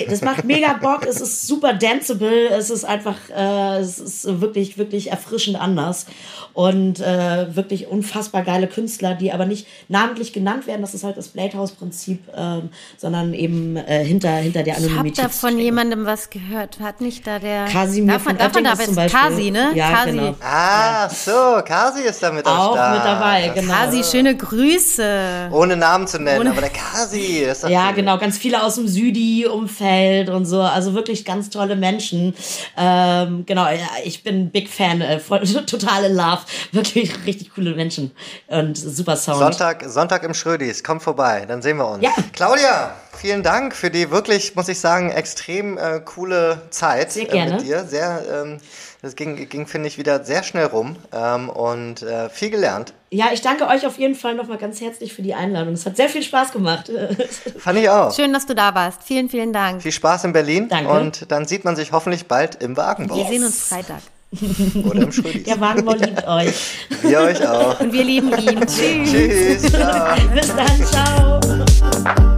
ey, das macht mega Bock, es ist super danceable, es ist einfach, äh, es ist wirklich, wirklich erfrischend anders und äh, wirklich unfassbar geile Künstler, die aber nicht namentlich genannt werden, das ist halt das Blade House Prinzip, ähm, sondern eben äh, hinter, hinter der Anonymität von jemandem was gehört. Hat nicht da der. Kasimir darf man, darf man da zum Beispiel. Kasi, ne? Ja, Kasi. Genau. Ah, so, Kasi ist da mit Auch mit dabei, genau. Kasi, schöne Grüße. Ohne Namen zu nennen, Ohne aber der Kasi ist das Ja, genau, ganz viele aus dem Südi-Umfeld und so. Also wirklich ganz tolle Menschen. Ähm, genau, ja, ich bin Big Fan, äh, voll, total in Love. Wirklich richtig coole Menschen und super Sound. Sonntag, Sonntag im Schrödis, komm vorbei, dann sehen wir uns. Ja. Claudia, vielen Dank für die wirklich, muss ich sagen, extrem äh, coole Zeit sehr gerne. Äh, mit dir. Sehr, ähm, das ging, ging finde ich, wieder sehr schnell rum ähm, und äh, viel gelernt. Ja, ich danke euch auf jeden Fall nochmal ganz herzlich für die Einladung. Es hat sehr viel Spaß gemacht. Fand ich auch. Schön, dass du da warst. Vielen, vielen Dank. Viel Spaß in Berlin. Danke. Und dann sieht man sich hoffentlich bald im Wagenbau. Wir sehen uns Freitag. Oder im Schrödis. Der Wagenbau liebt euch. Wir euch auch. Und wir lieben ihn. Tschüss. Tschüss. Ciao. Bis dann. Ciao.